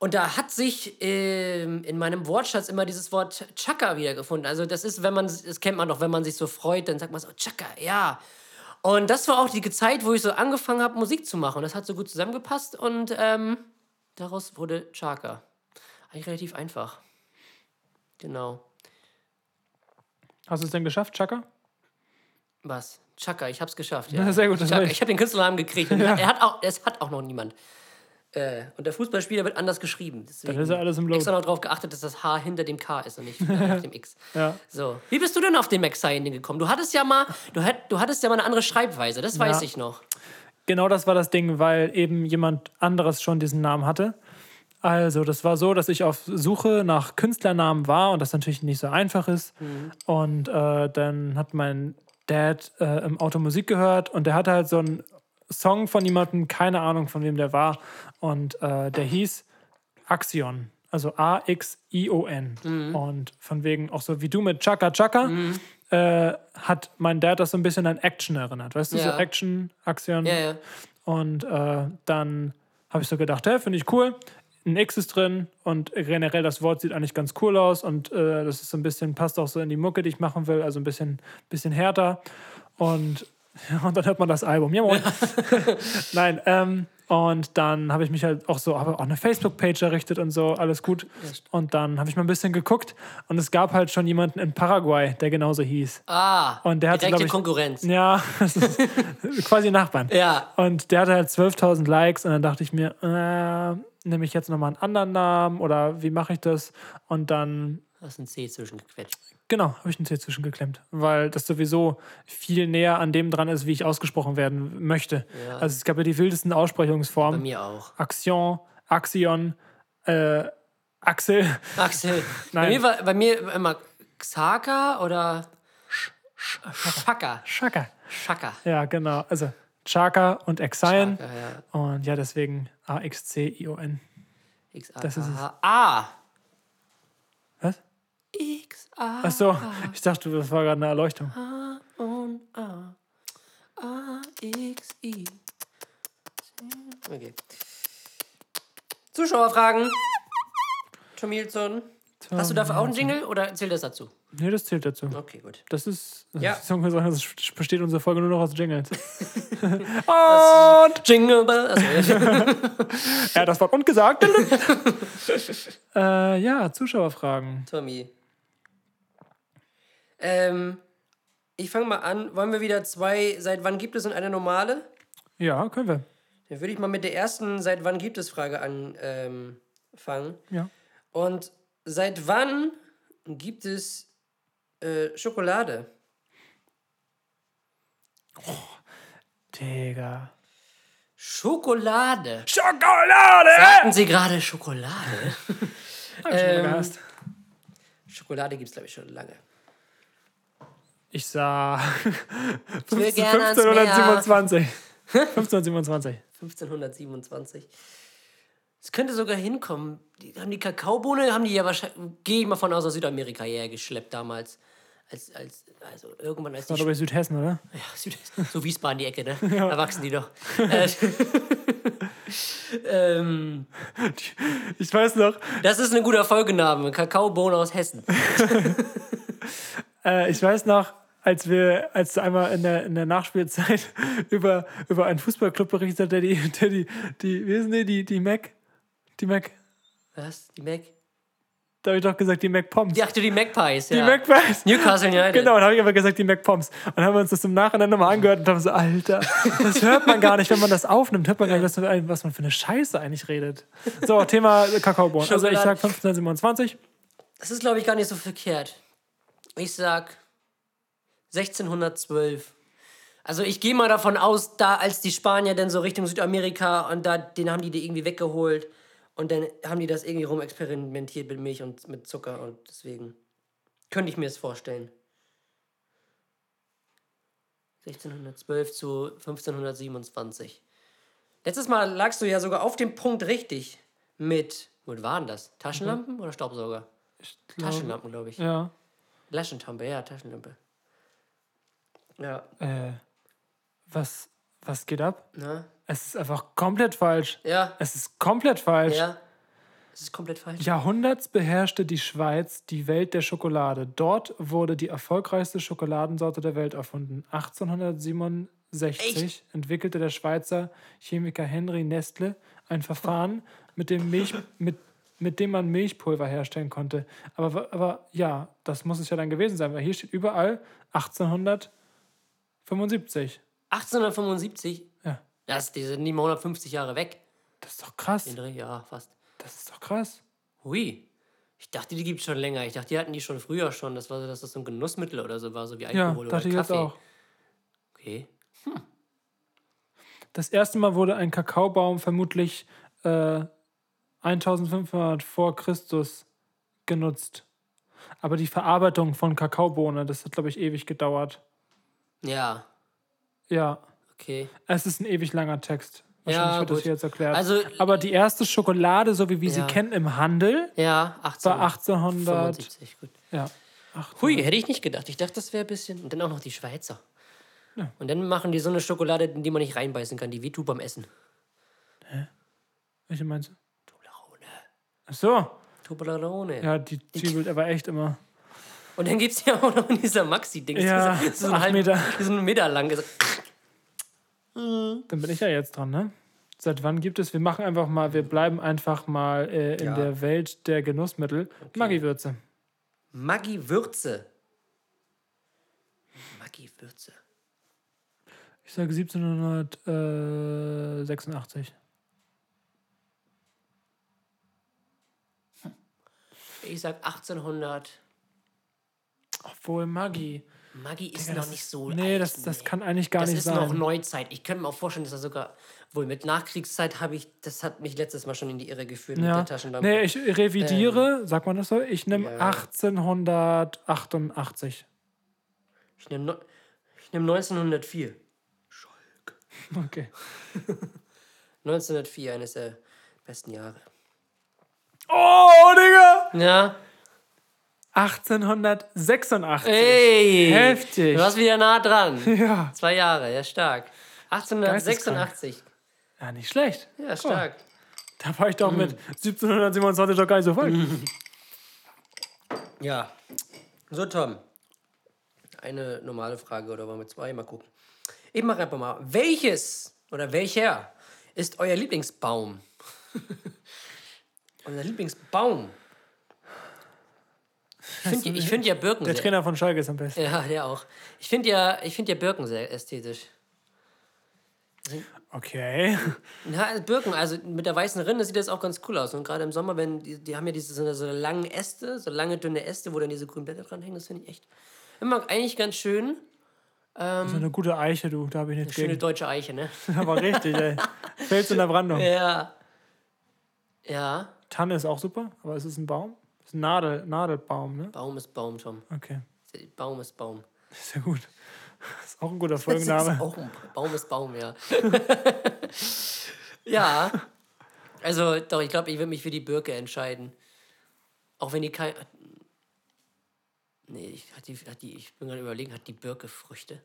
Und da hat sich ähm, in meinem Wortschatz immer dieses Wort Chaka wiedergefunden. Also das ist, wenn man, das kennt man doch, wenn man sich so freut, dann sagt man so, Chaka, ja. Und das war auch die Zeit, wo ich so angefangen habe, Musik zu machen. Und das hat so gut zusammengepasst und ähm, daraus wurde Chaka. Eigentlich relativ einfach. Genau. Hast du es denn geschafft, Chaka? Was? Chaka, ich hab's geschafft. Ja, Ja, sehr gut, Chaka, ich. habe den Künstlernamen gekriegt. Und er hat auch, es hat auch noch niemand. Äh, und der Fußballspieler wird anders geschrieben. Deswegen ist ja alles im Load. extra noch darauf geachtet, dass das H hinter dem K ist und nicht hinter dem X. Ja. So. Wie bist du denn auf den Max-Signing gekommen? Du hattest ja mal, du, hat, du hattest ja mal eine andere Schreibweise, das weiß Ja. ich noch. Genau das war das Ding, weil eben jemand anderes schon diesen Namen hatte. Also, das war so, dass ich auf Suche nach Künstlernamen war und das natürlich nicht so einfach ist. Und äh, dann hat mein Dad äh, im Auto Musik gehört und der hatte halt so einen Song von jemandem, keine Ahnung von wem der war. Und äh, der hieß Axion. Also A-X-I-O-N. Und von wegen auch so wie du mit Chaka Chaka. Äh, hat mein Dad das so ein bisschen an Action erinnert. Weißt du, Ja. so Action, Axion. Ja, ja. Und äh, dann habe ich so gedacht, hey, finde ich cool. Ein X ist drin und generell das Wort sieht eigentlich ganz cool aus und äh, das ist so ein bisschen, passt auch so in die Mucke, die ich machen will, also ein bisschen, bisschen härter. Und, und dann hört man das Album. Ja, moin. Nein, ähm, und dann habe ich mich halt auch so, habe auch eine Facebook-Page errichtet und so, alles gut. Und dann habe ich mal ein bisschen geguckt und es gab halt schon jemanden in Paraguay, der genauso hieß. Ah, Und der hat, direkte ich, Konkurrenz. Ja, das ist quasi Nachbarn. Ja. Und der hatte halt 12.000 Likes und dann dachte ich mir, äh, nehme ich jetzt nochmal einen anderen Namen oder wie mache ich das? Und dann, Hast ein C zwischengequetscht. Genau, habe ich einen C zwischengeklemmt, weil das sowieso viel näher an dem dran ist, wie ich ausgesprochen werden möchte. Ja. Also es gab ja die wildesten Bei Aussprechungsformen. mir auch. Axion, Axion, äh, Axel. Axel. Bei Nein. mir war bei mir immer Xaka oder Schaka. Chaka. Schaka. Ja, genau. Also Chaka und Exion. Ja. Und ja, deswegen A-X-C-I-O-N. Das ist es. K H A. Was? X A Achso, ich dachte, das war gerade eine Erleuchtung. und A. A X I. Okay. Zuschauerfragen. Tomilson. Hast du dafür auch einen Jingle oder zählt das dazu? Nee, das zählt dazu. Okay, gut. Das ist, Ja. das, ist sagen, das besteht unsere Folge nur noch aus Jingles. und, Jingle Bell. Also, ja, das Wort und gesagt. äh, ja, Zuschauerfragen. Tommy. Ähm, ich fange mal an. Wollen wir wieder zwei, seit wann gibt es und eine normale? Ja, können wir. Dann würde ich mal mit der ersten, seit wann gibt es Frage anfangen. Ähm. Ja. Und seit wann gibt es äh, Schokolade? Digga. Schokolade. Schokolade! Sagten Sie gerade Schokolade? Hab ich Ähm. Schokolade gibt es, glaube ich, schon lange. Ich sah Ich will gerne ans Meer. 1527. 1527. 1527. Es könnte sogar hinkommen. Die, haben die Kakaobohne, haben die ja wahrscheinlich, gehe ich mal von aus, aus Südamerika hierher geschleppt damals. Als, als, also irgendwann als die War doch bei Südhessen, oder? Ja, Süd so Wiesbaden die Ecke, ne? Da wachsen die doch. Äh, ähm, Ich weiß noch, das ist ein guter Folgename. Kakaobohne aus Hessen. äh, ich weiß noch, als wir, als du einmal in der, in der Nachspielzeit über, über einen Fußballclub berichtet hat, der die, der die, die, wie ist denn die, die, die Mac, die Mac, Was? Die Mac? da habe ich doch gesagt, die Mac Poms. Die, ach du, die Magpies, Die ja. Magpies. Newcastle United. Genau, dann habe ich aber gesagt, die MacPoms. Und haben wir uns das im Nachhinein nochmal angehört und haben so, Alter, das hört man gar nicht, wenn man das aufnimmt. Hört man gar nicht, was, man für eine Scheiße eigentlich redet. So, Thema Kakaobohnen. Also ich sag 1527. Das ist, glaube ich, gar nicht so verkehrt. Ich sag 1612. Also ich gehe mal davon aus, da als die Spanier dann so Richtung Südamerika und da, den haben die die irgendwie weggeholt und dann haben die das irgendwie rumexperimentiert mit Milch und mit Zucker und deswegen könnte ich mir es vorstellen. 1612 zu 1527. Letztes Mal lagst du ja sogar auf dem Punkt richtig mit, was waren das? Taschenlampen oder Staubsauger? Taschenlampen, glaube ich. Ja. Laschentampe, ja, Taschenlampe. Ja, Äh, was, was geht ab? ne? Es ist einfach komplett falsch. Ja, Es ist komplett falsch. ja. Das ist komplett falsch. Jahrhunderts beherrschte die Schweiz die Welt der Schokolade. Dort wurde die erfolgreichste Schokoladensorte der Welt erfunden. 1867 entwickelte der Schweizer Chemiker Henry Nestle ein Verfahren, mit dem, Milch, mit, mit dem man Milchpulver herstellen konnte. Aber, aber ja, das muss es ja dann gewesen sein, weil hier steht überall 1875. 1875? Ja, Das, die sind nicht mal 150 Jahre weg. das ist doch krass. Den Dreh, Ja, fast. Das ist doch krass. Hui. Ich dachte, die gibt es schon länger. Ich dachte, die hatten die schon früher schon. Das war so, dass das so ein Genussmittel oder so war, so wie Ja, Alkohol oder dachte ich jetzt Kaffee. auch. Okay. Das erste Mal wurde ein Kakaobaum vermutlich äh, 1500 vor Christus genutzt. Aber die Verarbeitung von Kakaobohne, das hat, glaube ich, ewig gedauert. Ja, Ja, okay. es ist ein ewig langer Text. Wahrscheinlich Ja, wird das gut. hier jetzt erklärt. Also- Aber die erste Schokolade, so wie wir sie Ja. kennen im Handel, Ja, war 1875. 1800. Gut. Ja, 1800. Hui, hätte ich nicht gedacht. Ich dachte, das wäre ein bisschen. Und dann auch noch die Schweizer. Und dann machen die so eine Schokolade, in die man nicht reinbeißen kann, die wehtut beim Essen. Welche meinst du? Toblerone. Ach so. Toblerone. Ja, die zwiebelt aber echt immer. Und dann gibt es ja auch noch in dieser Maxi-Dings. Ja, so, so, acht ein halb, Meter. so einen Meter lang. Dann bin ich ja jetzt dran, ne? Seit wann gibt es? Wir machen einfach mal, wir bleiben einfach mal äh, in Ja. der Welt der Genussmittel. Maggi-Würze. Maggi-Würze. Maggi-Würze. Ich sage 1786. Ich sag 1800. Obwohl Maggi. Maggi ist Ja, noch das nicht ist- so. Nee, alt, das, das nee. kann eigentlich gar Das nicht ist sein. noch Neuzeit. Ich könnte mir auch vorstellen, dass er sogar. Wohl mit Nachkriegszeit habe ich. Das hat mich letztes Mal schon in die Irre geführt mit ja. der Taschenlampe. Nee, ich revidiere, sagt man das so? Ich nehme Ähm. Ja. 1888. Ich nehme ich nehm 1904. Okay. 1904, eines der besten Jahre. Oh, Digga! Ja. 1886. Ey! Heftig. Du warst wieder nah dran. Ja. Zwei Jahre, ja, stark. 1886. Ja, nicht schlecht. Ja, stark. Da war ich doch Mhm. mit 1727 doch gar nicht so falsch. Ja. So, Tom. Eine normale Frage oder wollen wir zwei? Mal gucken. Ich mache einfach mal. Welches oder welcher ist euer Lieblingsbaum? Euer Lieblingsbaum. Ich finde ich find ja Birken Der. Trainer von Schalke ist am besten. Ja, der auch. Ich finde ja, ich find ja Birken sehr ästhetisch. Okay. Ja, Birken, also mit der weißen Rinde sieht das auch ganz cool aus. Und gerade im Sommer, wenn die, die haben ja diese so, so langen Äste, so lange dünne Äste, wo dann diese grünen Blätter dran hängen, das finde ich echt immer eigentlich ganz schön. Das ist eine gute Eiche, du. Da habe ich nichts Schöne gegen. deutsche Eiche, ne? Aber richtig, ey. Fels in der Brandung. Ja. Ja. Tanne ist auch super, aber es ist ein Baum. Ist ein Nadel, Nadelbaum, ne? Baum ist Baum, Tom. Okay. Baum ist Baum. Ist ja gut. Das ist auch ein guter Das ist Folgenname. auch ein Baum ist Baum, ja. ja. Also, doch, ich glaube, ich würde mich für die Birke entscheiden. Auch wenn die kein. Nee, ich, hat die, hat die, ich bin gerade überlegen, hat die Birke Früchte?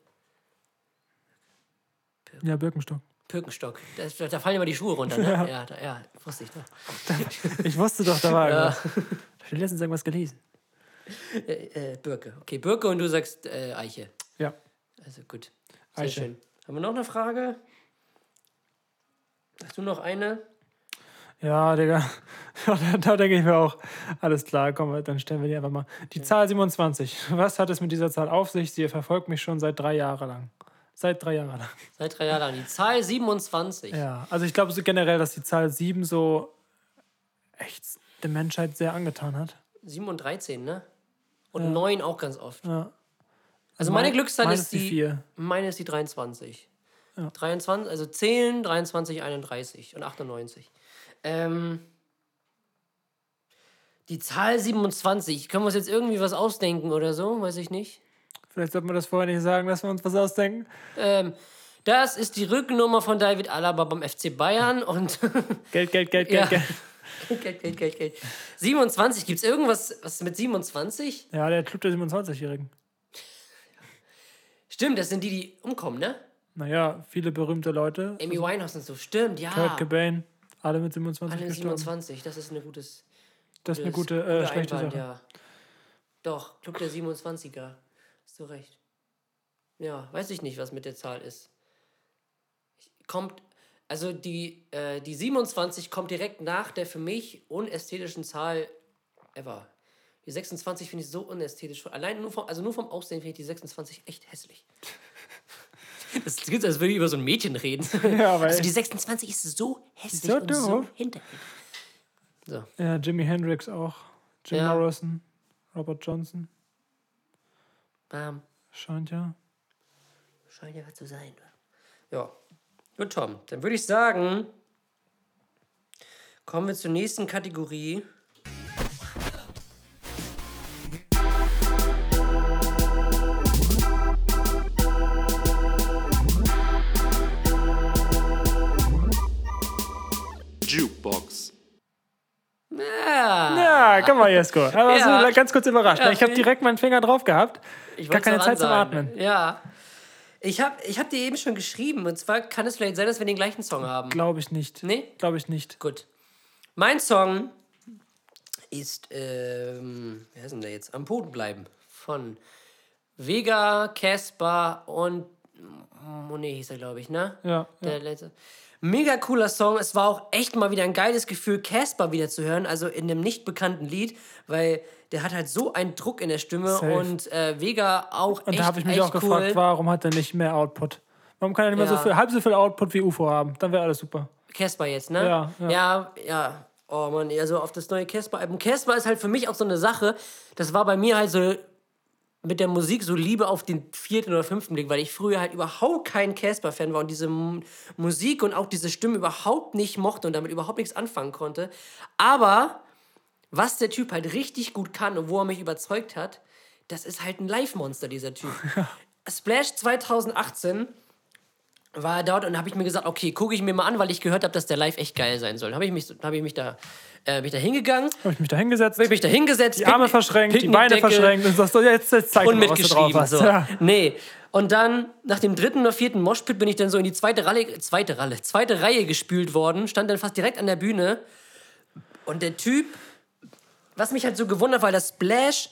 Ja, Birkenstock. Birkenstock. Da, da fallen immer die Schuhe runter, ne? Ja. Ja, da, ja wusste ich doch. Ich wusste doch, da war Ja. Ich habe letztens irgendwas gelesen. Äh, äh, Birke. Okay, Birke und du sagst äh, Eiche. Ja. Also gut. Sehr Eiche. schön. Haben wir noch eine Frage? Hast du noch eine? Ja, Digga. Da, da denke ich mir auch, alles klar, komm, dann stellen wir die einfach mal. Die Zahl 27. Was hat es mit dieser Zahl auf sich? Sie verfolgt mich schon seit drei Jahren lang. Seit drei Jahren lang. Seit drei Jahren lang. Die Zahl 27. Ja, also ich glaube so generell, dass die Zahl 7 so echt der Menschheit sehr angetan hat. 7 und 13, ne? Und 9 auch ganz oft. Ja. Also meine mein- Glückszahl meine ist die die. Meine ist die 23. Ja. 23, also 10, 23, 31 und 98. Ähm, die Zahl 27. Können wir uns jetzt irgendwie was ausdenken oder so? Weiß ich nicht. Vielleicht sollte man das vorher nicht sagen, dass wir uns was ausdenken. Ähm, das ist die Rückennummer von David Alaba beim FC Bayern und Geld, Geld, Geld, Ja. Geld, Geld. Geld, Geld, Geld, Geld. 27, gibt es irgendwas was mit 27? Ja, der Club der 27-Jährigen. Stimmt, das sind die, die umkommen, ne? Naja, viele berühmte Leute. Amy Winehouse und so. Stimmt, ja. Kurt Cobain, alle mit 27 Alle gestorben. 27, das ist eine gutes. Das ist eine gute, äh, guter schlechte Einwand, Sache. Ja. Doch, Club der 27er. Hast du recht. Ja, weiß ich nicht, was mit der Zahl ist. Kommt, also die, äh, die 27 kommt direkt nach der für mich unästhetischen Zahl ever. Die 26 finde ich so unästhetisch. Allein nur vom, also nur vom Aussehen finde ich die 26 echt hässlich. Das klingt, als würde ich über so ein Mädchen reden. Ja, weil also die 26 ist so hässlich so und so hinterhältig. So. ja, Jimi Hendrix auch. Jim Ja. Morrison, Robert Johnson. Bam. Scheint ja. Scheint ja was zu sein. Ja. Gut, Tom. Dann würde ich sagen, kommen wir zur nächsten Kategorie. Jukebox. Ja. Ja, komm mal, Jesko. Aber Ja. so ganz kurz überrascht. ne? Ja, ich habe direkt meinen Finger drauf gehabt. Ich Gar keine Zeit zum ansagen. Atmen. Ja. Ich habe ich hab dir eben schon geschrieben. Und zwar kann es vielleicht sein, dass wir den gleichen Song haben. Glaube ich nicht. Nee? Glaube ich nicht. Gut. Mein Song ist, ähm, wer ist denn der jetzt? Am Boden bleiben. Von Vega, Casper und Monet hieß er, glaube ich, ne? Ja. Der letzte. Mega cooler Song. Es war auch echt mal wieder ein geiles Gefühl, Casper wieder zu hören, also in einem nicht bekannten Lied, weil der hat halt so einen Druck in der Stimme Safe. und äh, Vega auch Und echt, da habe ich mich auch cool. gefragt, warum hat er nicht mehr Output? Warum kann er nicht mehr so Ja. viel, halb so viel Output wie UFO haben? Dann wäre alles super. Casper jetzt, ne? Ja, ja. ja. ja. Oh Mann, also auf das neue Casper-Album. Casper ist halt für mich auch so eine Sache, das war bei mir halt so mit der Musik so Liebe auf den vierten oder fünften Blick, weil ich früher halt überhaupt kein Casper-Fan war und diese M Musik und auch diese Stimme überhaupt nicht mochte und damit überhaupt nichts anfangen konnte. Aber was der Typ halt richtig gut kann und wo er mich überzeugt hat, das ist halt ein Live-Monster, dieser Typ. Splash 2018 war er dort und habe ich mir gesagt, okay, gucke ich mir mal an, weil ich gehört habe, dass der Live echt geil sein soll. Habe ich mich, habe ich mich da, äh, bin ich da hingegangen, Habe ich mich da hingesetzt, habe ich mich da hingesetzt, die Arme verschränkt, die Beine verschränkt und sagst so, jetzt, jetzt zeig und mal, was du drauf hast. So. Ja. Nee. Und dann, nach dem dritten oder vierten Moshpit, bin ich dann so in die zweite Ralle, zweite Ralle, zweite Reihe gespült worden, stand dann fast direkt an der Bühne. Und der Typ, was mich halt so gewundert, weil das Splash,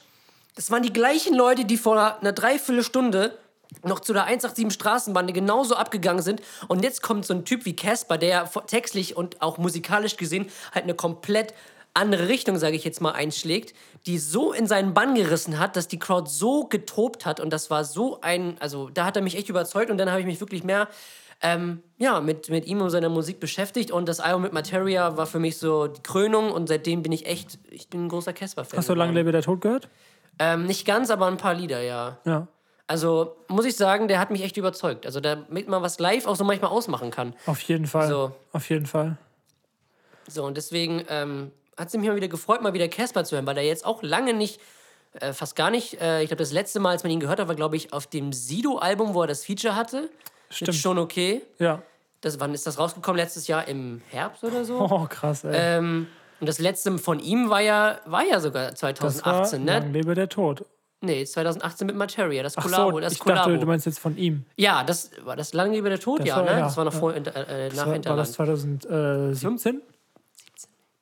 das waren die gleichen Leute, die vor einer Dreiviertelstunde noch zu der 187 Straßenbande genauso abgegangen sind. Und jetzt kommt so ein Typ wie Casper, der textlich und auch musikalisch gesehen halt eine komplett andere Richtung, sage ich jetzt mal, einschlägt, die so in seinen Bann gerissen hat, dass die Crowd so getobt hat. Und das war so ein, also da hat er mich echt überzeugt. Und dann habe ich mich wirklich mehr ähm, ja, mit, mit ihm und seiner Musik beschäftigt. Und das Album mit Materia war für mich so die Krönung. Und seitdem bin ich echt, ich bin ein großer Casper-Fan. Hast du Lange lebe der Tod gehört? Ähm, nicht ganz, aber ein paar Lieder, ja. Ja. Also muss ich sagen, der hat mich echt überzeugt. Also damit man was live auch so manchmal ausmachen kann. Auf jeden Fall. So. Auf jeden Fall. So, und deswegen ähm, hat es mich mal wieder gefreut, mal wieder Casper zu hören, weil der jetzt auch lange nicht, äh, fast gar nicht, äh, ich glaube, das letzte Mal, als man ihn gehört hat, war, glaube ich, auf dem Sido-Album, wo er das Feature hatte. Stimmt. Mit schon okay. Ja. Das, wann ist das rausgekommen? Letztes Jahr im Herbst oder so? Oh, krass, ey. Ähm, und das letzte von ihm war ja, war ja sogar das war 2018, ne? Lang lebe der Tod. Nee, 2018 mit Materia, das Kollabo. so, das ich Kollabo. dachte, du meinst jetzt von ihm. ja, das war das Lange lebe der Tod, Das ja, war- ne? ja, das war noch ja. vor, äh, äh, nach war, war das 2017?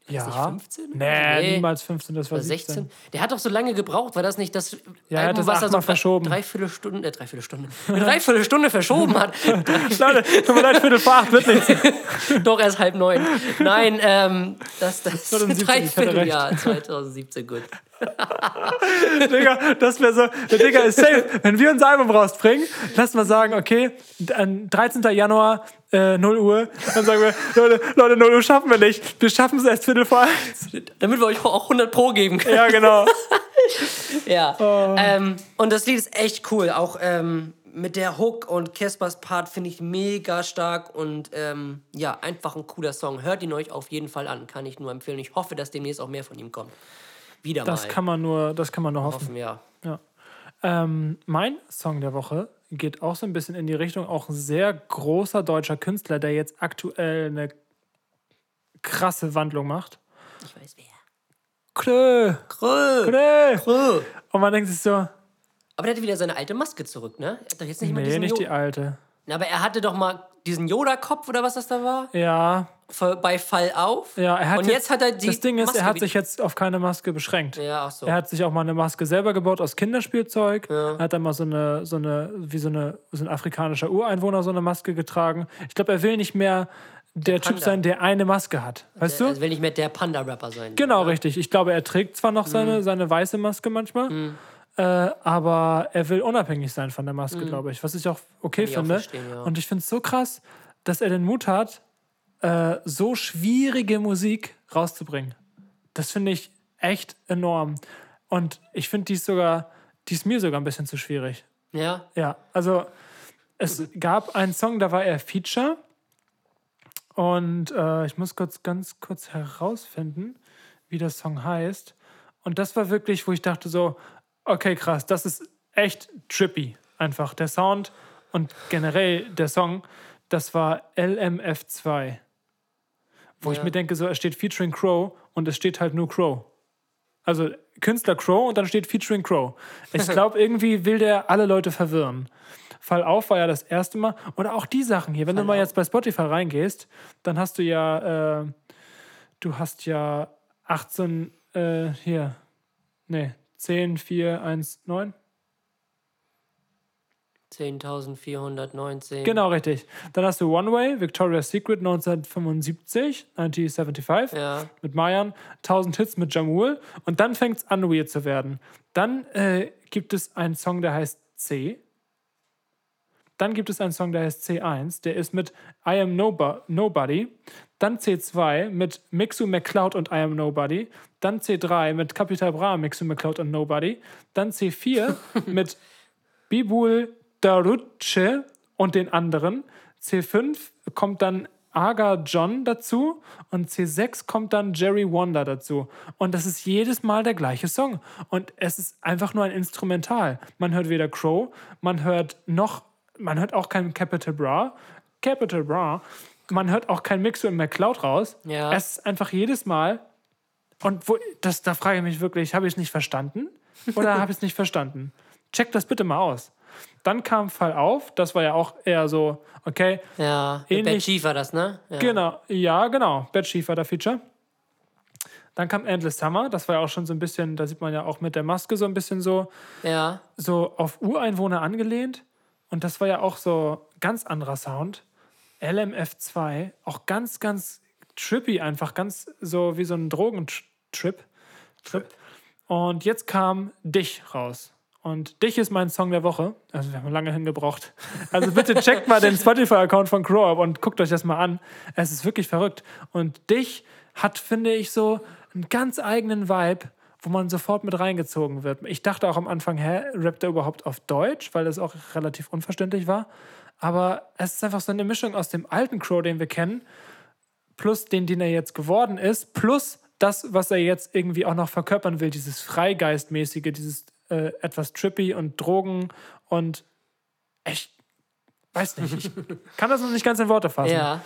Ja. nicht 15? Nee, Nee. niemals 15, das war Oder 16. 16? Der hat doch so lange gebraucht, war das nicht das Ja, er hat das was er achtmal verschoben. Dreiviertel Stunde, äh, dreiviertel Stunde, eine dreiviertel Stunde verschoben hat. Leute, tut mir leid, Viertel vor acht wird nichts. doch erst halb neun. Nein, ähm, das, das 2017, ich hatte recht. Dreivierteljahr 2017, gut. Digga, das wäre so. Der Digga ist safe. Wenn wir unser Album rausbringen, lass mal sagen, okay, an 13. Januar, äh, 0 Uhr, dann sagen wir, Leute, Leute, 0 Uhr schaffen wir nicht. Wir schaffen es erst Viertel vor eins. Damit wir euch auch 100 Pro geben können. Ja, genau. Ja. Oh. Ähm, und das Lied ist echt cool. Auch ähm, mit der Hook und Caspers Part finde ich mega stark und ähm, ja, einfach ein cooler Song. Hört ihn euch auf jeden Fall an. Kann ich nur empfehlen. Ich hoffe, dass demnächst auch mehr von ihm kommt. Wieder Das mal. kann man nur, das kann man nur hoffen. hoffen, ja. Ähm, mein Song der Woche geht auch so ein bisschen in die Richtung, auch ein sehr großer deutscher Künstler, der jetzt aktuell eine krasse Wandlung macht. Ich weiß wer. Klö, Krö. Klö. Krö. Und man denkt sich so, Aber der hatte wieder seine alte Maske zurück, ne? Er hat doch jetzt nicht mal nee, diesen nicht Jo- die alte. Na, aber er hatte doch mal diesen Yoda-Kopf oder was das da war? Ja, Bei Fall auf. ja, er hat Und jetzt hat er die Das Ding ist, Maske er hat sich jetzt auf keine Maske beschränkt. Ja, ach so. Er hat sich auch mal eine Maske selber gebaut aus Kinderspielzeug. Er hat dann mal so eine, so eine, wie so eine, so ein afrikanischer Ureinwohner so eine Maske getragen. Ich glaube, er will nicht mehr der, Typ Panda. sein, der eine Maske hat. Weißt Er du? also will nicht mehr der Panda-Rapper sein. Genau, oder? richtig. Ich glaube, er trägt zwar noch Mhm. seine, seine weiße Maske manchmal, äh, aber er will unabhängig sein von der Maske, glaube ich. Was ich auch okay Mhm. ich auch finde. ja. Und ich finde es so krass, dass er den Mut hat, äh, so schwierige Musik rauszubringen. Das finde ich echt enorm. Und ich finde, die ist sogar, die ist mir sogar ein bisschen zu schwierig. Ja. Ja, also es gab einen Song, da war er Feature. Und äh, ich muss kurz ganz kurz herausfinden, wie der Song heißt. Und das war wirklich, wo ich dachte so, okay, krass, das ist echt trippy. Einfach der Sound und generell der Song, das war LMF2. Wo ich Ja. mir denke, so, es steht featuring Crow und es steht halt nur Crow. Also Künstler Crow und dann steht featuring Crow. Ich glaube, irgendwie will der alle Leute verwirren. Fall auf war ja das erste Mal. Oder auch die Sachen hier. Wenn du mal jetzt bei Spotify reingehst, dann hast du ja, äh, du hast ja 18, äh, hier, nee, 10, 4, 1, 9. 10.419. Genau, richtig. Dann hast du One Way, Victoria's Secret 1975, 1975. Ja. mit Mayan, 1000 Hits mit Jamul und dann fängt es an, weird zu werden. Dann äh, gibt es einen Song, der heißt C. Dann gibt es einen Song, der heißt C1, der ist mit I Am Nobo Nobody. Dann C2 mit Mixu McCloud und I Am Nobody. Dann C3 mit Capital Bra, Mixu McCloud und Nobody. Dann C4 mit Bibul Daruce und den anderen. C5 kommt dann Aga John dazu und C6 kommt dann Jerry Wonder dazu. Und das ist jedes Mal der gleiche Song. Und es ist einfach nur ein Instrumental. Man hört weder Crow, man hört noch, man hört auch kein Capital Bra. Capital Bra. Man hört auch kein Mixo und McCloud raus. Ja. Es ist einfach jedes Mal. Und wo, das, da frage ich mich wirklich, habe ich es nicht verstanden? Oder habe ich es nicht verstanden? Check das bitte mal aus. Dann kam Fall auf, das war ja auch eher so, okay, Ja. Ähnlich- Bad war das, ne? Ja. Genau, ja, genau. Bad Chief war der Feature. Dann kam Endless Summer, das war ja auch schon so ein bisschen, da sieht man ja auch mit der Maske so ein bisschen so, Ja. so auf Ureinwohner angelehnt. Und das war ja auch so ganz anderer Sound. LMF2, auch ganz, ganz trippy einfach, ganz so wie so ein Drogentrip. Trip. Und jetzt kam Dich raus. Und Dich ist mein Song der Woche. Also wir haben lange hingebraucht. Also bitte checkt mal den Spotify-Account von Crow ab und guckt euch das mal an. Es ist wirklich verrückt. Und Dich hat, finde ich, so einen ganz eigenen Vibe. wo man sofort mit reingezogen wird. Ich dachte auch am Anfang, hä, rappt er überhaupt auf Deutsch, weil das auch relativ unverständlich war. Aber es ist einfach so eine Mischung aus dem alten Crow, den wir kennen, plus den, den er jetzt geworden ist, plus das, was er jetzt irgendwie auch noch verkörpern will, dieses Freigeistmäßige, dieses äh, etwas trippy und Drogen und echt, weiß nicht, ich kann das noch nicht ganz in Worte fassen. Ja.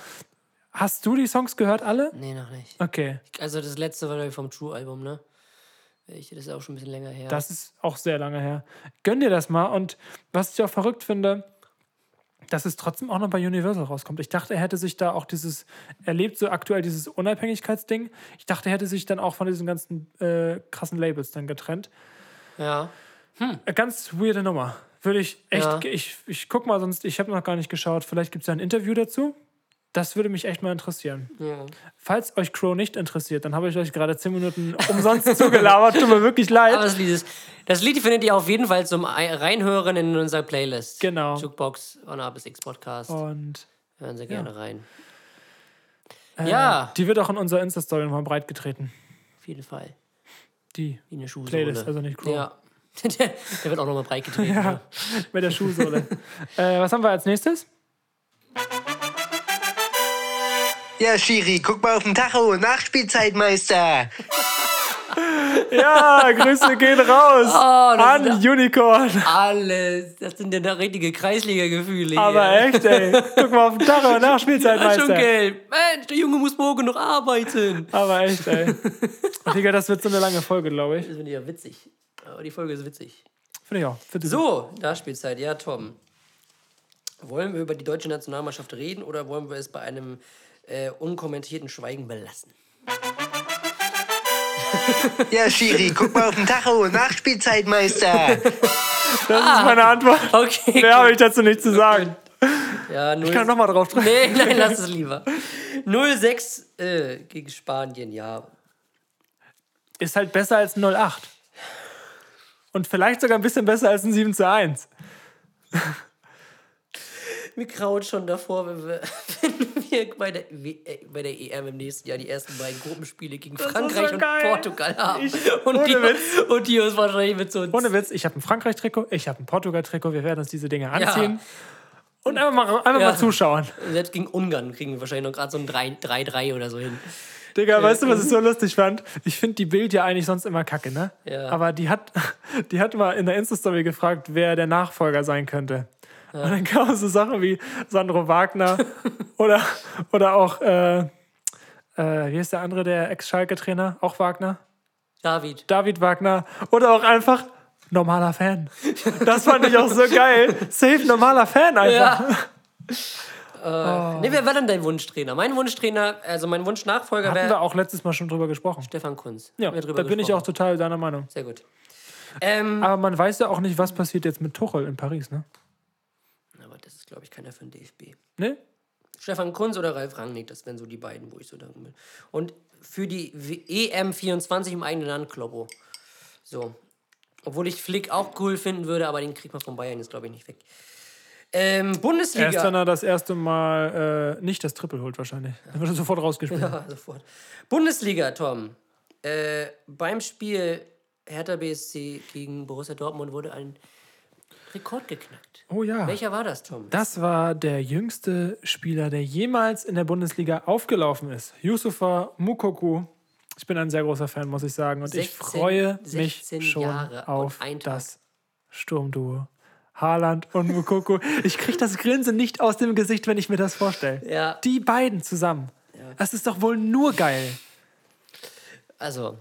Hast du die Songs gehört alle? Nee, noch nicht. Okay, Also das letzte war vom True-Album, ne? Ich, das ist auch schon ein bisschen länger her. das ist auch sehr lange her. Gönn dir das mal und was ich auch verrückt finde, dass es trotzdem auch noch bei Universal rauskommt. Ich dachte, er hätte sich da auch dieses, er lebt so aktuell dieses Unabhängigkeitsding. Ich dachte, er hätte sich dann auch von diesen ganzen äh, krassen Labels dann getrennt. Ja. Eine ganz weirde Nummer. Würde ich echt, Ja. ich, ich guck mal, sonst, ich habe noch gar nicht geschaut. Vielleicht gibt es ja ein Interview dazu. Das würde mich echt mal interessieren. ja. Falls euch Crow nicht interessiert, dann habe ich euch gerade 10 Minuten umsonst zugelabert. Tut mir wirklich leid. Aber das Lied ist. Das Lied findet ihr auf jeden Fall zum Ei- Reinhören in unserer Playlist. Genau. Jukebox on A bis X Podcast. Und Hören Sie gerne rein. äh, Ja. die wird auch in unserer Insta-Story nochmal breit getreten. Auf jeden Fall. Die Wie eine Schuhsohle. Playlist, also nicht Crow. Ja. der, der wird auch nochmal breit getreten. Ja, mit der Schuhsohle. äh, was haben wir als nächstes? Ja, Schiri, guck mal auf den Tacho. Nachspielzeitmeister. Ja, Grüße gehen raus Oh, das an Unicorn. Alles. Das sind ja da richtige Kreisliga-Gefühle. Aber hier. echt, ey. Guck mal auf den Tacho, Ja, schon gelb. Mensch, der Junge muss morgen noch arbeiten. Aber echt, ey. Digga, das wird so eine lange Folge, glaube ich. Das finde ich ja witzig. Aber die Folge ist witzig. Finde ich auch. Finde ich So, Nachspielzeit. Ja, Tom. Wollen wir über die deutsche Nationalmannschaft reden oder wollen wir es bei einem äh, unkommentierten Schweigen belassen? Ja, Schiri, guck mal auf den Tacho. Nachspielzeitmeister. Das ist meine Antwort. Okay. Mehr habe ich dazu nicht zu sagen. Ja, null, Ich kann nochmal drauf drücken. Nee, nein, lass es lieber. 0-6 äh, gegen Spanien, ja. Ist halt besser als ein 08. Und vielleicht sogar ein bisschen besser als ein 7 zu 1. Mir kraut schon davor, wenn wir, wenn wir bei, der, W- äh, bei der EM im nächsten Jahr die ersten beiden Gruppenspiele gegen ist Frankreich so und. Portugal haben. Ich- und, die, Witz. und die uns wahrscheinlich mit so Ohne Witz, ich habe ein Frankreich-Trikot, ich habe ein Portugal-Trikot. Wir werden uns diese Dinge anziehen. Und einfach mal, einfach Ja. mal zuschauen. Selbst gegen Ungarn kriegen wir wahrscheinlich noch gerade so ein 3 3-3 oder so hin. Digga, weißt du, was ich so lustig fand? Ich finde die Bild ja eigentlich sonst immer kacke, ne? Ja. Aber die hat, die hat mal in der Insta-Story gefragt, wer der Nachfolger sein könnte. Und dann kamen so Sachen wie Sandro Wagner oder, oder auch, äh, äh, wie ist der andere, der Ex-Schalke-Trainer? Auch Wagner? David. David Wagner. Oder auch einfach normaler Fan. Das fand ich auch so geil. Safe normaler Fan einfach. Ja. Äh, Nee, wer war denn dein Wunschtrainer? Mein Wunschtrainer, also mein Wunschnachfolger Hatten wir wäre auch letztes Mal schon drüber gesprochen. Stefan Kunz. Ja, Haben wir da drüber bin ich auch gesprochen. total deiner Meinung. Sehr gut. Ähm, Aber man weiß ja auch nicht, was passiert jetzt mit Tuchel in Paris, ne? Glaube ich, keiner für den DFB. Ne? Stefan Kunz oder Ralf Rangnick, das wären so die beiden, wo ich so darum bin. Und für die W- EM24 im eigenen Land, Kloppo. So. Obwohl ich Flick auch cool finden würde, aber den kriegt man von Bayern jetzt, glaube ich, nicht weg. Ähm, Bundesliga. Erst wenn er das erste Mal äh, nicht das Triple holt, wahrscheinlich. Dann wird er sofort rausgespielt. Ja, sofort. Bundesliga, Tom. Äh, beim Spiel Hertha BSC gegen Borussia Dortmund wurde ein Rekord geknackt. Oh ja. Welcher war das, Tom? Das war der jüngste Spieler, der jemals in der Bundesliga aufgelaufen ist. Yusufa Mukoku. Ich bin ein sehr großer Fan, muss ich sagen. Und ich 16 freue mich 16 schon Jahre auf das Sturmduo. Haaland und Mukoko. Ich kriege das Grinsen nicht aus dem Gesicht, wenn ich mir das vorstelle. Ja. Die beiden zusammen. Das ist doch wohl nur geil. Also,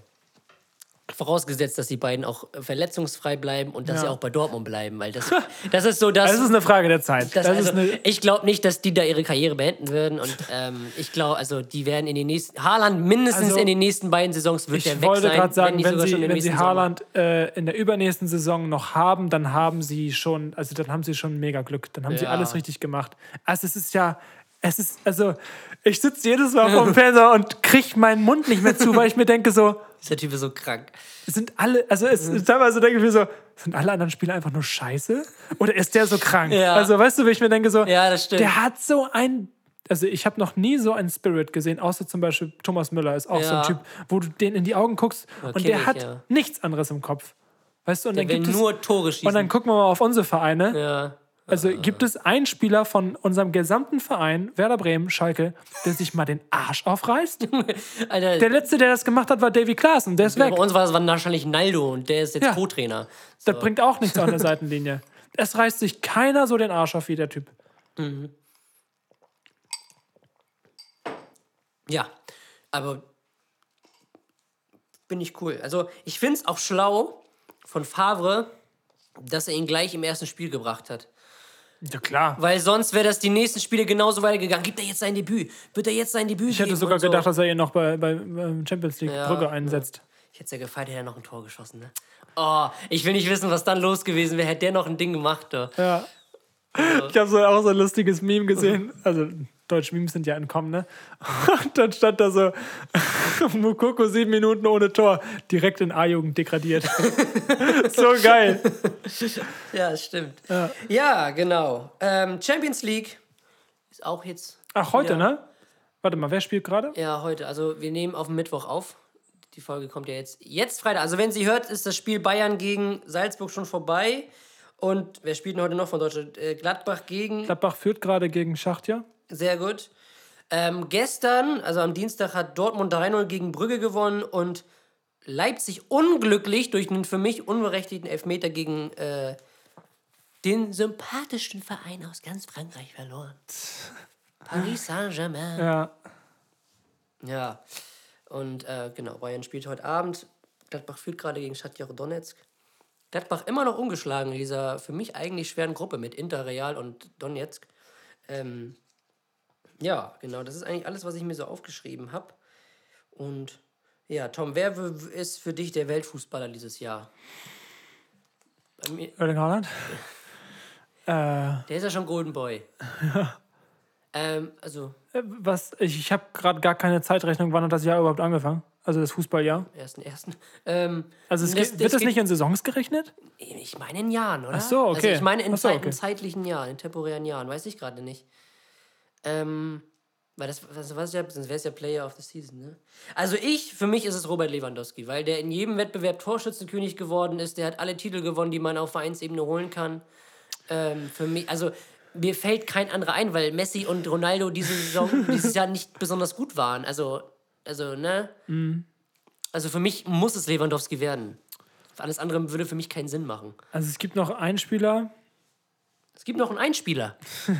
vorausgesetzt, dass die beiden auch verletzungsfrei bleiben und dass Ja. sie auch bei Dortmund bleiben, weil das, das ist so das. Das ist eine Frage der Zeit. das, Das, also, eine, ich glaube nicht, dass die da ihre Karriere beenden würden und ähm, ich glaube, also die werden in den nächsten Haaland mindestens Also, in den nächsten beiden Saisons wird der ich weg wollte sein, gerade sagen, wenn, schon sie, wenn sie. Haaland äh, in der übernächsten Saison noch haben, dann haben sie schon, also dann haben sie schon mega Glück. Dann haben sie Ja. alles richtig gemacht. Also es ist ja, es ist, also ich sitze jedes Mal vor dem Fernseher und kriege meinen Mund nicht mehr zu, weil ich mir denke so, Dieser Typ ist so krank. sind alle, also es Mhm. teilweise denke ich mir so, sind alle anderen Spieler einfach nur scheiße? Oder ist der so krank? Ja. Also weißt du, wie ich mir denke so, Ja, das stimmt. der hat so ein Also ich habe noch nie so einen Spirit gesehen, außer zum Beispiel Thomas Müller ist auch so ein Ja. Typ, wo du den in die Augen guckst und kenn der hat ja. nichts anderes im Kopf. Weißt du, und Der dann gibt es, nur Tore schießen. und dann gucken wir mal auf unsere Vereine. ja. Also gibt es einen Spieler von unserem gesamten Verein, Werder Bremen, Schalke, der sich mal den Arsch aufreißt? Alter, Der letzte, der das gemacht hat, war Davy Klaas und der ist bei weg. uns war das wahrscheinlich Naldo und der ist jetzt Ja. Co-Trainer. Das bringt auch nichts an der Seitenlinie. Es reißt sich keiner so den Arsch auf wie der Typ. Ja, aber bin ich cool. Also ich finde es auch schlau von Favre, dass er ihn gleich im ersten Spiel gebracht hat. Ja, klar. Weil sonst wäre das die nächsten Spiele genauso weitergegangen. Gibt er jetzt sein Debüt? Wird er jetzt sein Debüt Ich hätte sogar gedacht, dass er ihn noch bei, bei ähm, Champions League Ja, Brügge ja. einsetzt. Ich hätte es ja gefeiert, hätte er noch ein Tor geschossen, ne? Oh, ich will nicht wissen, was dann los gewesen wäre. Hätte der noch ein Ding gemacht, da. Ja. Ich habe so auch so ein lustiges Meme gesehen. Also, deutsche Memes sind ja entkommen, ne? Und dann stand da so: Mukoko sieben Minuten ohne Tor, direkt in A-Jugend degradiert. so geil. Ja, stimmt. Ja, genau. Ähm, Champions League ist auch jetzt. Ach, heute, ne? Warte mal, wer spielt gerade? Ja, heute. Also wir nehmen auf Mittwoch auf. Die Folge kommt ja jetzt. Jetzt Freitag. Also wenn sie hört, ist das Spiel Bayern gegen Salzburg schon vorbei. Und wer spielt denn heute noch von Deutschland? Äh, Gladbach gegen. Gladbach führt gerade gegen Schachtja. Sehr gut. Ähm, gestern, also am Dienstag, hat Dortmund 3-0 gegen Brügge gewonnen und Leipzig unglücklich durch einen für mich unberechtigten Elfmeter gegen äh, den sympathischsten Verein aus ganz Frankreich verloren. Paris Saint-Germain. Ja. Ja. Und äh, genau, Bayern spielt heute Abend. Gladbach führt gerade gegen Shakhtar Donetsk. Gladbach immer noch ungeschlagen in dieser für mich eigentlich schweren Gruppe mit Inter, Real und Donetsk. Ähm, ja, genau, das ist eigentlich alles, was ich mir so aufgeschrieben habe. Und ja, Tom, wer ist für dich der Weltfußballer dieses Jahr? Bei mir, Erling Haaland. Äh, der ist ja schon Golden Boy. Ähm, also, was, ich, ich habe gerade gar keine Zeitrechnung, wann hat das Jahr überhaupt angefangen? Also das Fußballjahr. ersten, ersten. Ähm, Also es das- geht, wird das nicht in Saisons gerechnet? Ich meine in Jahren, oder? Ach so, okay. Also ich meine in, so, okay. in zeitlichen Jahren, in temporären Jahren, weiß ich gerade nicht. Ähm, weil das, was, was ja, sonst wäre es ja Player of the Season, ne? Also ich, für mich ist es Robert Lewandowski, weil der in jedem Wettbewerb Torschützenkönig geworden ist, der hat alle Titel gewonnen, die man auf Vereinsebene holen kann. Ähm, für mich, also mir fällt kein anderer ein, weil Messi und Ronaldo diese Saison, dieses Jahr nicht besonders gut waren. Also, also, ne? Mhm. Also für mich muss es Lewandowski werden. Alles andere würde für mich keinen Sinn machen. Also es gibt noch einen Spieler. Es gibt noch einen Einspieler.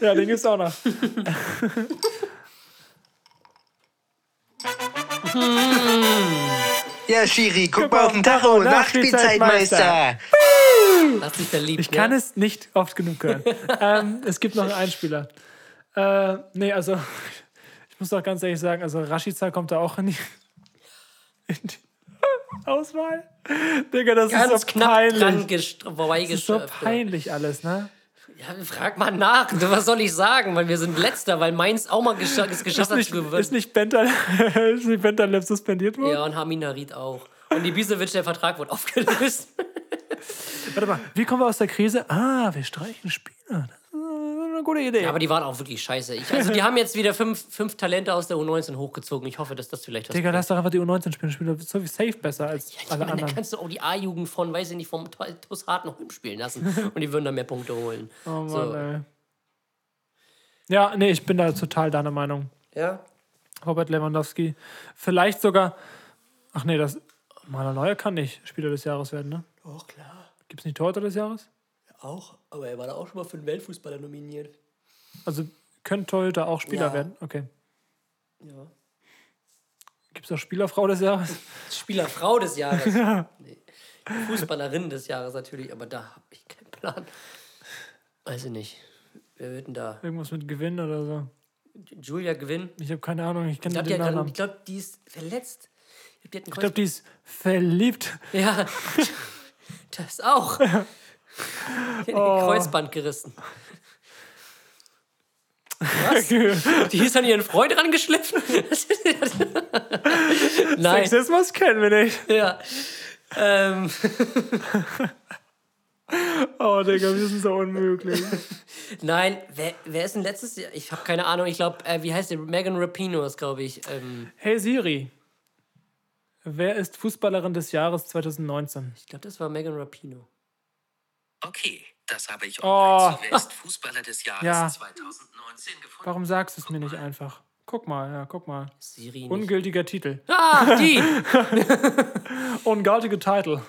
Ja, den gibt's auch noch. Ja, Schiri, guck, Guck mal auf den Tacho. Nachspielzeitmeister. Hast dich verliebt. Ich kann ne? es nicht oft genug hören. ähm, es gibt noch einen Einspieler. Äh, nee, also ich muss doch ganz ehrlich sagen, also Rashica kommt da auch in die, in die Auswahl. Digga, das Ganz ist so knapp dran peinlich. gest- Das ist so peinlich alles, ne? Ja, frag mal nach. Was soll ich sagen? Weil wir sind Letzter, weil Mainz auch mal gescha es geschafft Ist hat nicht, gewinnen. ist nicht Bental, Bentaleb suspendiert worden? Ja, und Hamin Harid auch. Und Ibisevic, der Vertrag wurde aufgelöst. Warte mal, wie kommen wir aus der Krise? Ah, wir streichen Spieler. Das eine gute Idee. Aber die waren auch wirklich scheiße. Ich, also die haben jetzt wieder fünf, fünf Talente aus der U19 hochgezogen. Ich hoffe, dass das vielleicht was Digga, lass doch einfach die U19 spielen. Spieler so wie safe besser als Ich alle meine, da anderen. kannst du auch die A-Jugend von, weiß ich nicht, vom TuS Hartenholm spielen lassen. Und die würden da mehr Punkte holen. Oh Mann, so. ey. Ja, nee, ich bin da total deiner Meinung. Ja? Robert Lewandowski. Vielleicht sogar. Ach nee, das. Maler Neuer kann nicht Spieler des Jahres werden, ne? Doch, klar. Gibt es nicht Torhüter des Jahres? Auch. Aber er war da auch schon mal für den Weltfußballer nominiert. Also können Torhüter auch Spieler Ja. werden? Okay. Ja. Gibt es auch Spielerfrau des Jahres? Spielerfrau des Jahres. nee. Fußballerin des Jahres natürlich, aber da habe ich keinen Plan. Weiß ich nicht. Wer wird denn da? Irgendwas mit Gewinn oder so. Julia Gewinn? Ich habe keine Ahnung, ich kenne glaube, den Namen. ich glaub, die ist verletzt. Ich glaube, die glaube, die ist verliebt. Ja, das auch. Oh. Kreuzband gerissen. Was? Die ist an ihren Freund rangeschliffen? Nein, Sexismus kennen wir nicht. ja. Ähm. Oh, Digga, wir sind so unmöglich. Nein, wer, wer ist denn letztes Jahr? Ich habe keine Ahnung. Ich glaube, äh, wie heißt der? Megan Rapino ist, glaube ich. Ähm, Hey Siri, wer ist Fußballerin des Jahres 2019? ich glaube, das war Megan Rapino. Okay, das habe ich Oh. online zu Wer ist Fußballer des Jahres Ja. 2019 gefunden. Warum sagst du es mir nicht einfach? Guck mal, ja, guck mal. Siri nicht. Ungültiger Titel. Ah, die! Ungültiger Titel.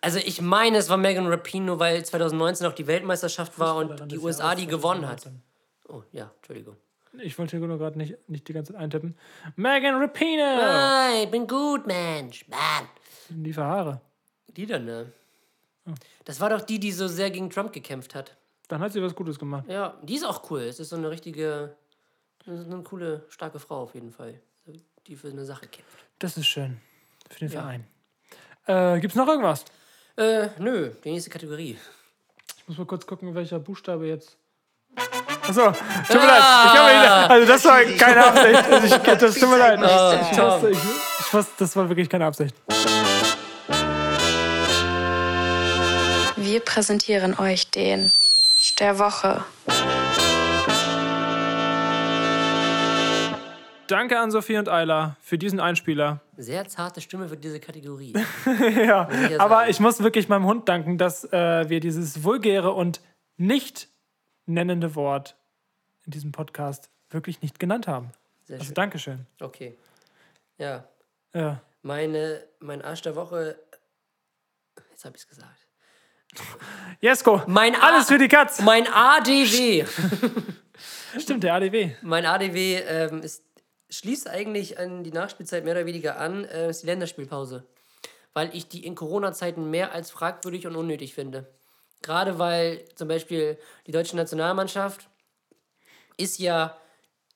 Also ich meine, es war Megan Rapino, weil 2019 auch die Weltmeisterschaft war und die USA Jahres die gewonnen hat. 2019. Oh, ja, Entschuldigung. Ich wollte hier nur gerade nicht, nicht die ganze Zeit eintippen. Megan Rapino! Hi, ich bin gut, Mensch. Mann. Die Haare. Die dann, ne? Oh. Das war doch die, die so sehr gegen Trump gekämpft hat. Dann hat sie was Gutes gemacht. Ja, die ist auch cool. Es ist so eine richtige, eine coole, starke Frau auf jeden Fall, die für eine Sache kämpft. Das ist schön. Für den Verein. Äh, gibt's noch irgendwas? Äh, nö, die nächste Kategorie. Ich muss mal kurz gucken, welcher Buchstabe jetzt. Achso, tut mir leid. Ich wieder, also das war keine Absicht. Also ich, das tut mir leid. Ich ich, ich das war wirklich keine Absicht. Wir präsentieren euch den der Woche. Danke an Sophie und Ayla für diesen Einspieler. Sehr zarte Stimme für diese Kategorie. Ja, ich aber sagen. ich muss wirklich meinem Hund danken, dass äh, wir dieses vulgäre und nicht nennende Wort in diesem Podcast wirklich nicht genannt haben. Sehr Also schön. Dankeschön. Okay. Ja, Ja. meine, mein Arsch der Woche. Jetzt habe ich es gesagt. Jesko, Mein A- alles für die Katz. Mein ADW. Stimmt, der ADW. Mein ADW ähm, ist, schließt eigentlich an die Nachspielzeit mehr oder weniger an, äh, ist die Länderspielpause. Weil ich die in Corona-Zeiten mehr als fragwürdig und unnötig finde. Gerade weil zum Beispiel die deutsche Nationalmannschaft ist ja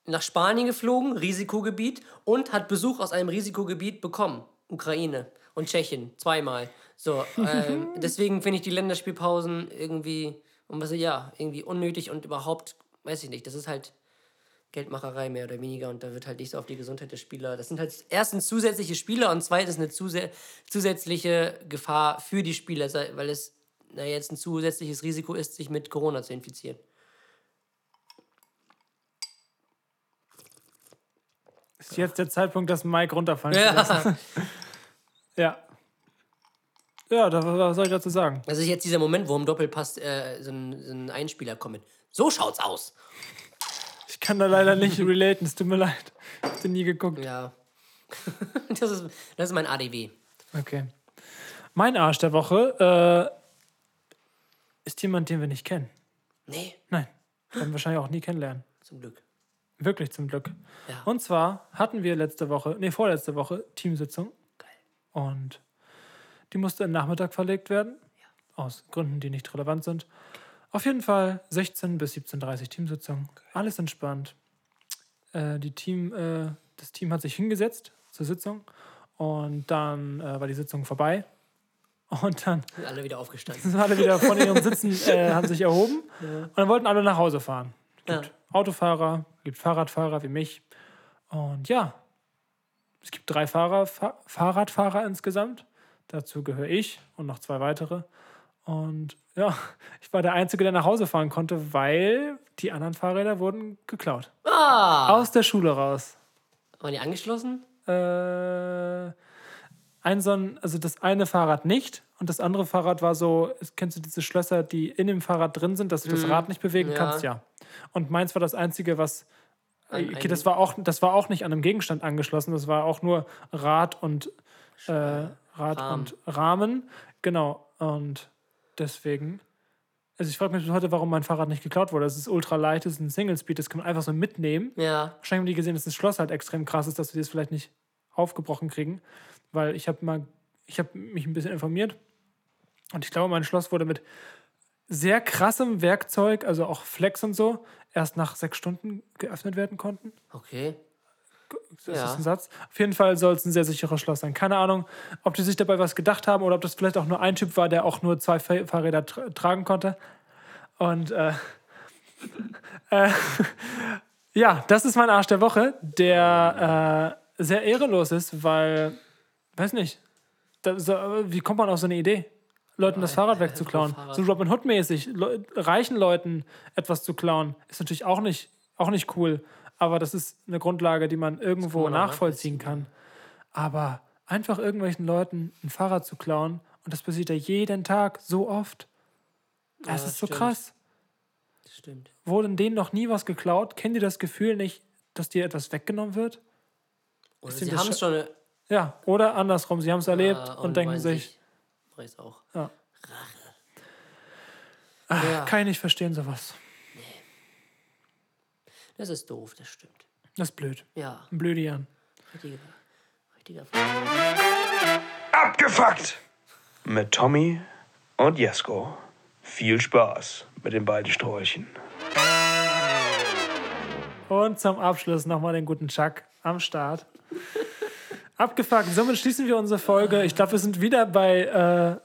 nach Spanien geflogen, Risikogebiet, und hat Besuch aus einem Risikogebiet bekommen. Ukraine und Tschechien, zweimal. So, ähm, deswegen finde ich die Länderspielpausen irgendwie, und was, ja, irgendwie unnötig und überhaupt, weiß ich nicht, das ist halt Geldmacherei mehr oder weniger und da wird halt nicht so auf die Gesundheit der Spieler. Das sind halt erstens zusätzliche Spieler und zweitens eine zusä zusätzliche Gefahr für die Spieler, weil es na, jetzt ein zusätzliches Risiko ist, sich mit Corona zu infizieren. Ist jetzt der Zeitpunkt, dass Mike runterfallen. Ja. Ja. Ja, da, was soll ich dazu sagen? Das ist jetzt dieser Moment, wo im Doppelpass äh, so, ein, so ein Einspieler kommt. mit, So schaut's aus. Ich kann da leider nicht relaten, es tut mir leid. Ich hab den nie geguckt. Ja. das, ist, das ist mein ADW. Okay. Mein Arsch der Woche äh, ist jemand, den wir nicht kennen. Nee, Nein, werden wahrscheinlich auch nie kennenlernen. zum Glück. Wirklich zum Glück. Ja. Und zwar hatten wir letzte Woche, nee, vorletzte Woche Teamsitzung. Geil. Und die musste am Nachmittag verlegt werden. Aus Gründen, die nicht relevant sind. Auf jeden Fall 16 bis 17.30 Uhr Teamsitzung. Alles entspannt. Äh, die Team, äh, das Team hat sich hingesetzt zur Sitzung. Und dann äh, war die Sitzung vorbei. Und dann Sind alle wieder aufgestanden. sind alle wieder von ihren Sitzen, äh, haben sich erhoben. Und dann wollten alle nach Hause fahren. Es gibt Ja. Autofahrer, es gibt Fahrradfahrer wie mich. Und ja, es gibt drei Fahrer, Fa Fahrradfahrer insgesamt. Dazu gehöre ich und noch zwei weitere. Und ja, ich war der Einzige, der nach Hause fahren konnte, weil die anderen Fahrräder wurden geklaut. Ah! Aus der Schule raus. Waren die angeschlossen? Äh, ein so ein, also das eine Fahrrad nicht und das andere Fahrrad war so, kennst du diese Schlösser, die in dem Fahrrad drin sind, dass du das Rad nicht bewegen ja. kannst? Ja. Und meins war das einzige, was. An Okay, das war, auch, das war auch nicht an einem Gegenstand angeschlossen, das war auch nur Rad und äh, Rad Rahmen. und Rahmen. Genau. Und deswegen. Also ich frage mich bis heute, warum mein Fahrrad nicht geklaut wurde. Es ist ultra leicht, es ist ein Single Speed, das kann man einfach so mitnehmen. Ja. Wahrscheinlich haben die gesehen, dass das Schloss halt extrem krass ist, dass wir das vielleicht nicht aufgebrochen kriegen. Weil ich habe mal, ich habe mich ein bisschen informiert und ich glaube, mein Schloss wurde mit sehr krassem Werkzeug, also auch Flex und so, erst nach sechs Stunden geöffnet werden konnten. Okay. Das Ja. ist ein Satz. Auf jeden Fall soll es ein sehr sicheres Schloss sein. Keine Ahnung, ob die sich dabei was gedacht haben oder ob das vielleicht auch nur ein Typ war, der auch nur zwei Fahr- Fahrräder tra tragen konnte. Und äh, äh, ja, das ist mein Arsch der Woche, der äh, sehr ehrenlos ist, weil, weiß nicht, da, so, wie kommt man auf so eine Idee? Leuten das Fahrrad wegzuklauen. Fahrrad. So Robin Hood-mäßig, Le reichen Leuten etwas zu klauen, ist natürlich auch nicht, auch nicht cool. Aber das ist eine Grundlage, die man irgendwo man auch nachvollziehen kann. Aber einfach irgendwelchen Leuten ein Fahrrad zu klauen, und das passiert ja jeden Tag so oft. Das Ja, ist so stimmt. krass. Das stimmt. Wurde denen noch nie was geklaut? Kennt ihr das Gefühl nicht, dass dir etwas weggenommen wird? Oder sie haben es schon- schon. Ja, oder andersrum, sie haben es erlebt äh, und, denken meinen sich, Ich weiß auch. Ja. Rache. Ja, kann ich nicht verstehen sowas. Das ist doof, das stimmt. Das ist blöd. Ja, Ein blöde Jan. richtiger. richtiger Abgefuckt! Mit Tommy und Jesko. Viel Spaß mit den beiden Sträuchen. Und zum Abschluss nochmal den guten Chuck am Start. Abgefuckt. Somit schließen wir unsere Folge. Ich glaube, wir sind wieder bei, äh,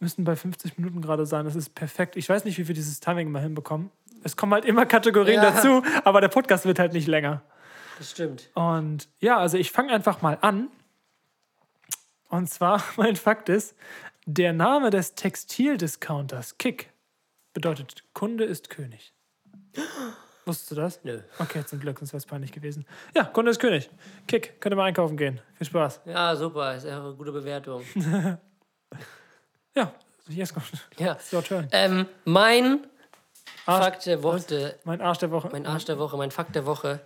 müssen bei 50 Minuten gerade sein. Das ist perfekt. Ich weiß nicht, wie wir dieses Timing mal hinbekommen. Es kommen halt immer Kategorien Ja. dazu, aber der Podcast wird halt nicht länger. Das stimmt. Und ja, also ich fange einfach mal an. Und zwar, mein Fakt ist, der Name des Textildiscounters Kick bedeutet Kunde ist König. Wusstest du das? Nö. Okay, zum Glück, sonst wäre es peinlich gewesen. Ja, Kunde ist König. Kick, könnt ihr mal einkaufen gehen. Viel Spaß. Ja, super. Ist ja eine gute Bewertung. Ja, jetzt kommt. Ja. It's your turn. Ähm, mein Arsch- Fakt der Woche, Mein Arsch der Woche. mein Arsch der Woche, mein Fakt der Woche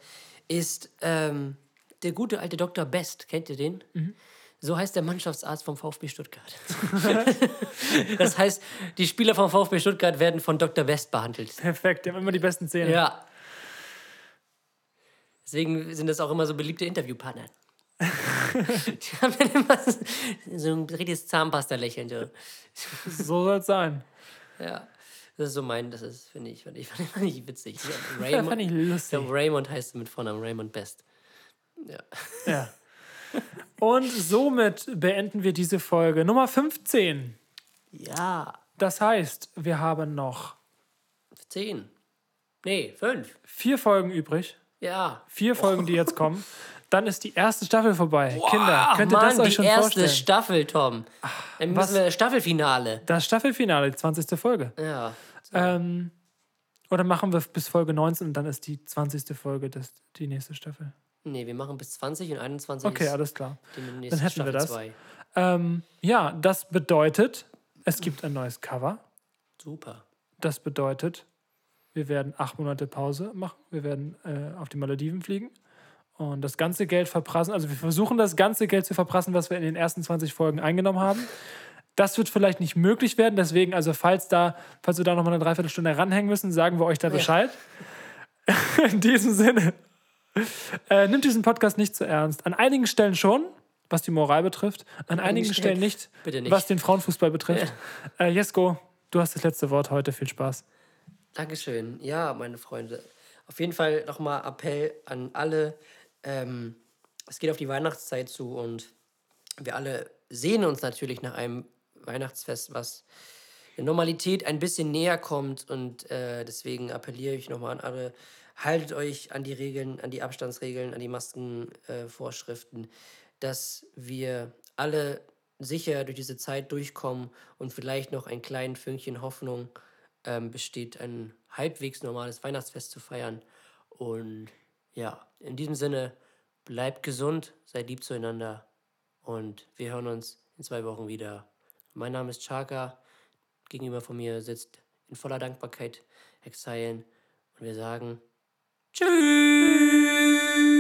ist ähm, der gute alte Dr. Best. Kennt ihr den? Mhm. So heißt der Mannschaftsarzt vom VfB Stuttgart. das heißt, die Spieler vom VfB Stuttgart werden von Dr. Best behandelt. Perfekt, die haben immer die besten Zähne. Ja. Deswegen sind das auch immer so beliebte Interviewpartner. die haben dann immer so- so ein richtiges Zahnpasta-Lächeln. So. So soll es sein. Ja. Das ist so mein, das ist, finde ich, finde ich, fand ich witzig. Raymond, fand ich lustig. glaube, Raymond heißt mit Vornamen Raymond Best. Ja. Ja. Und somit beenden wir diese Folge Nummer 15. Ja. Das heißt, wir haben noch Zehn. Nee, fünf. vier Folgen übrig. Ja. Vier Folgen, die jetzt kommen. Dann ist die erste Staffel vorbei. Kinder, könnt ihr Mann, das euch die schon erste vorstellen? Staffel, Tom. Dann was- müssen wir Staffelfinale. das Staffelfinale, die 20. Folge. Ja. Ähm, oder machen wir bis Folge 19 und dann ist die 20. Folge das, die nächste Staffel. Nee, wir machen bis 20 und 21 Okay, ist alles klar. die nächste hätten wir Staffel das. 2. Ähm, ja, das bedeutet, es gibt ein neues Cover. Super. Das bedeutet, wir werden acht Monate Pause machen. Wir werden äh, auf die Malediven fliegen und das ganze Geld verprassen. Also wir versuchen das ganze Geld zu verprassen, was wir in den ersten 20 Folgen eingenommen haben. Das wird vielleicht nicht möglich werden. Deswegen, also falls da, falls wir da noch mal eine Dreiviertelstunde ranhängen müssen, sagen wir euch da Bescheid. In diesem Sinne, äh, nimmt diesen Podcast nicht zu ernst. An einigen Stellen schon, was die Moral betrifft. An einigen einigen Stellen nicht, nicht. was den Frauenfußball betrifft. Äh, Jesko, du hast das letzte Wort heute. Viel Spaß. Dankeschön. Ja, meine Freunde. Auf jeden Fall nochmal Appell an alle. Ähm, es geht auf die Weihnachtszeit zu und wir alle sehnen uns natürlich nach einem Weihnachtsfest, was der Normalität ein bisschen näher kommt. Und äh, deswegen appelliere ich nochmal an alle, haltet euch an die Regeln, an die Abstandsregeln, an die Maskenvorschriften, äh, dass wir alle sicher durch diese Zeit durchkommen und vielleicht noch ein kleines Fünkchen Hoffnung ähm, besteht, ein halbwegs normales Weihnachtsfest zu feiern. Und ja, in diesem Sinne, bleibt gesund, seid lieb zueinander und wir hören uns in zwei Wochen wieder. Mein Name ist Chaka, gegenüber von mir sitzt in voller Dankbarkeit Exile und wir sagen Tschüss!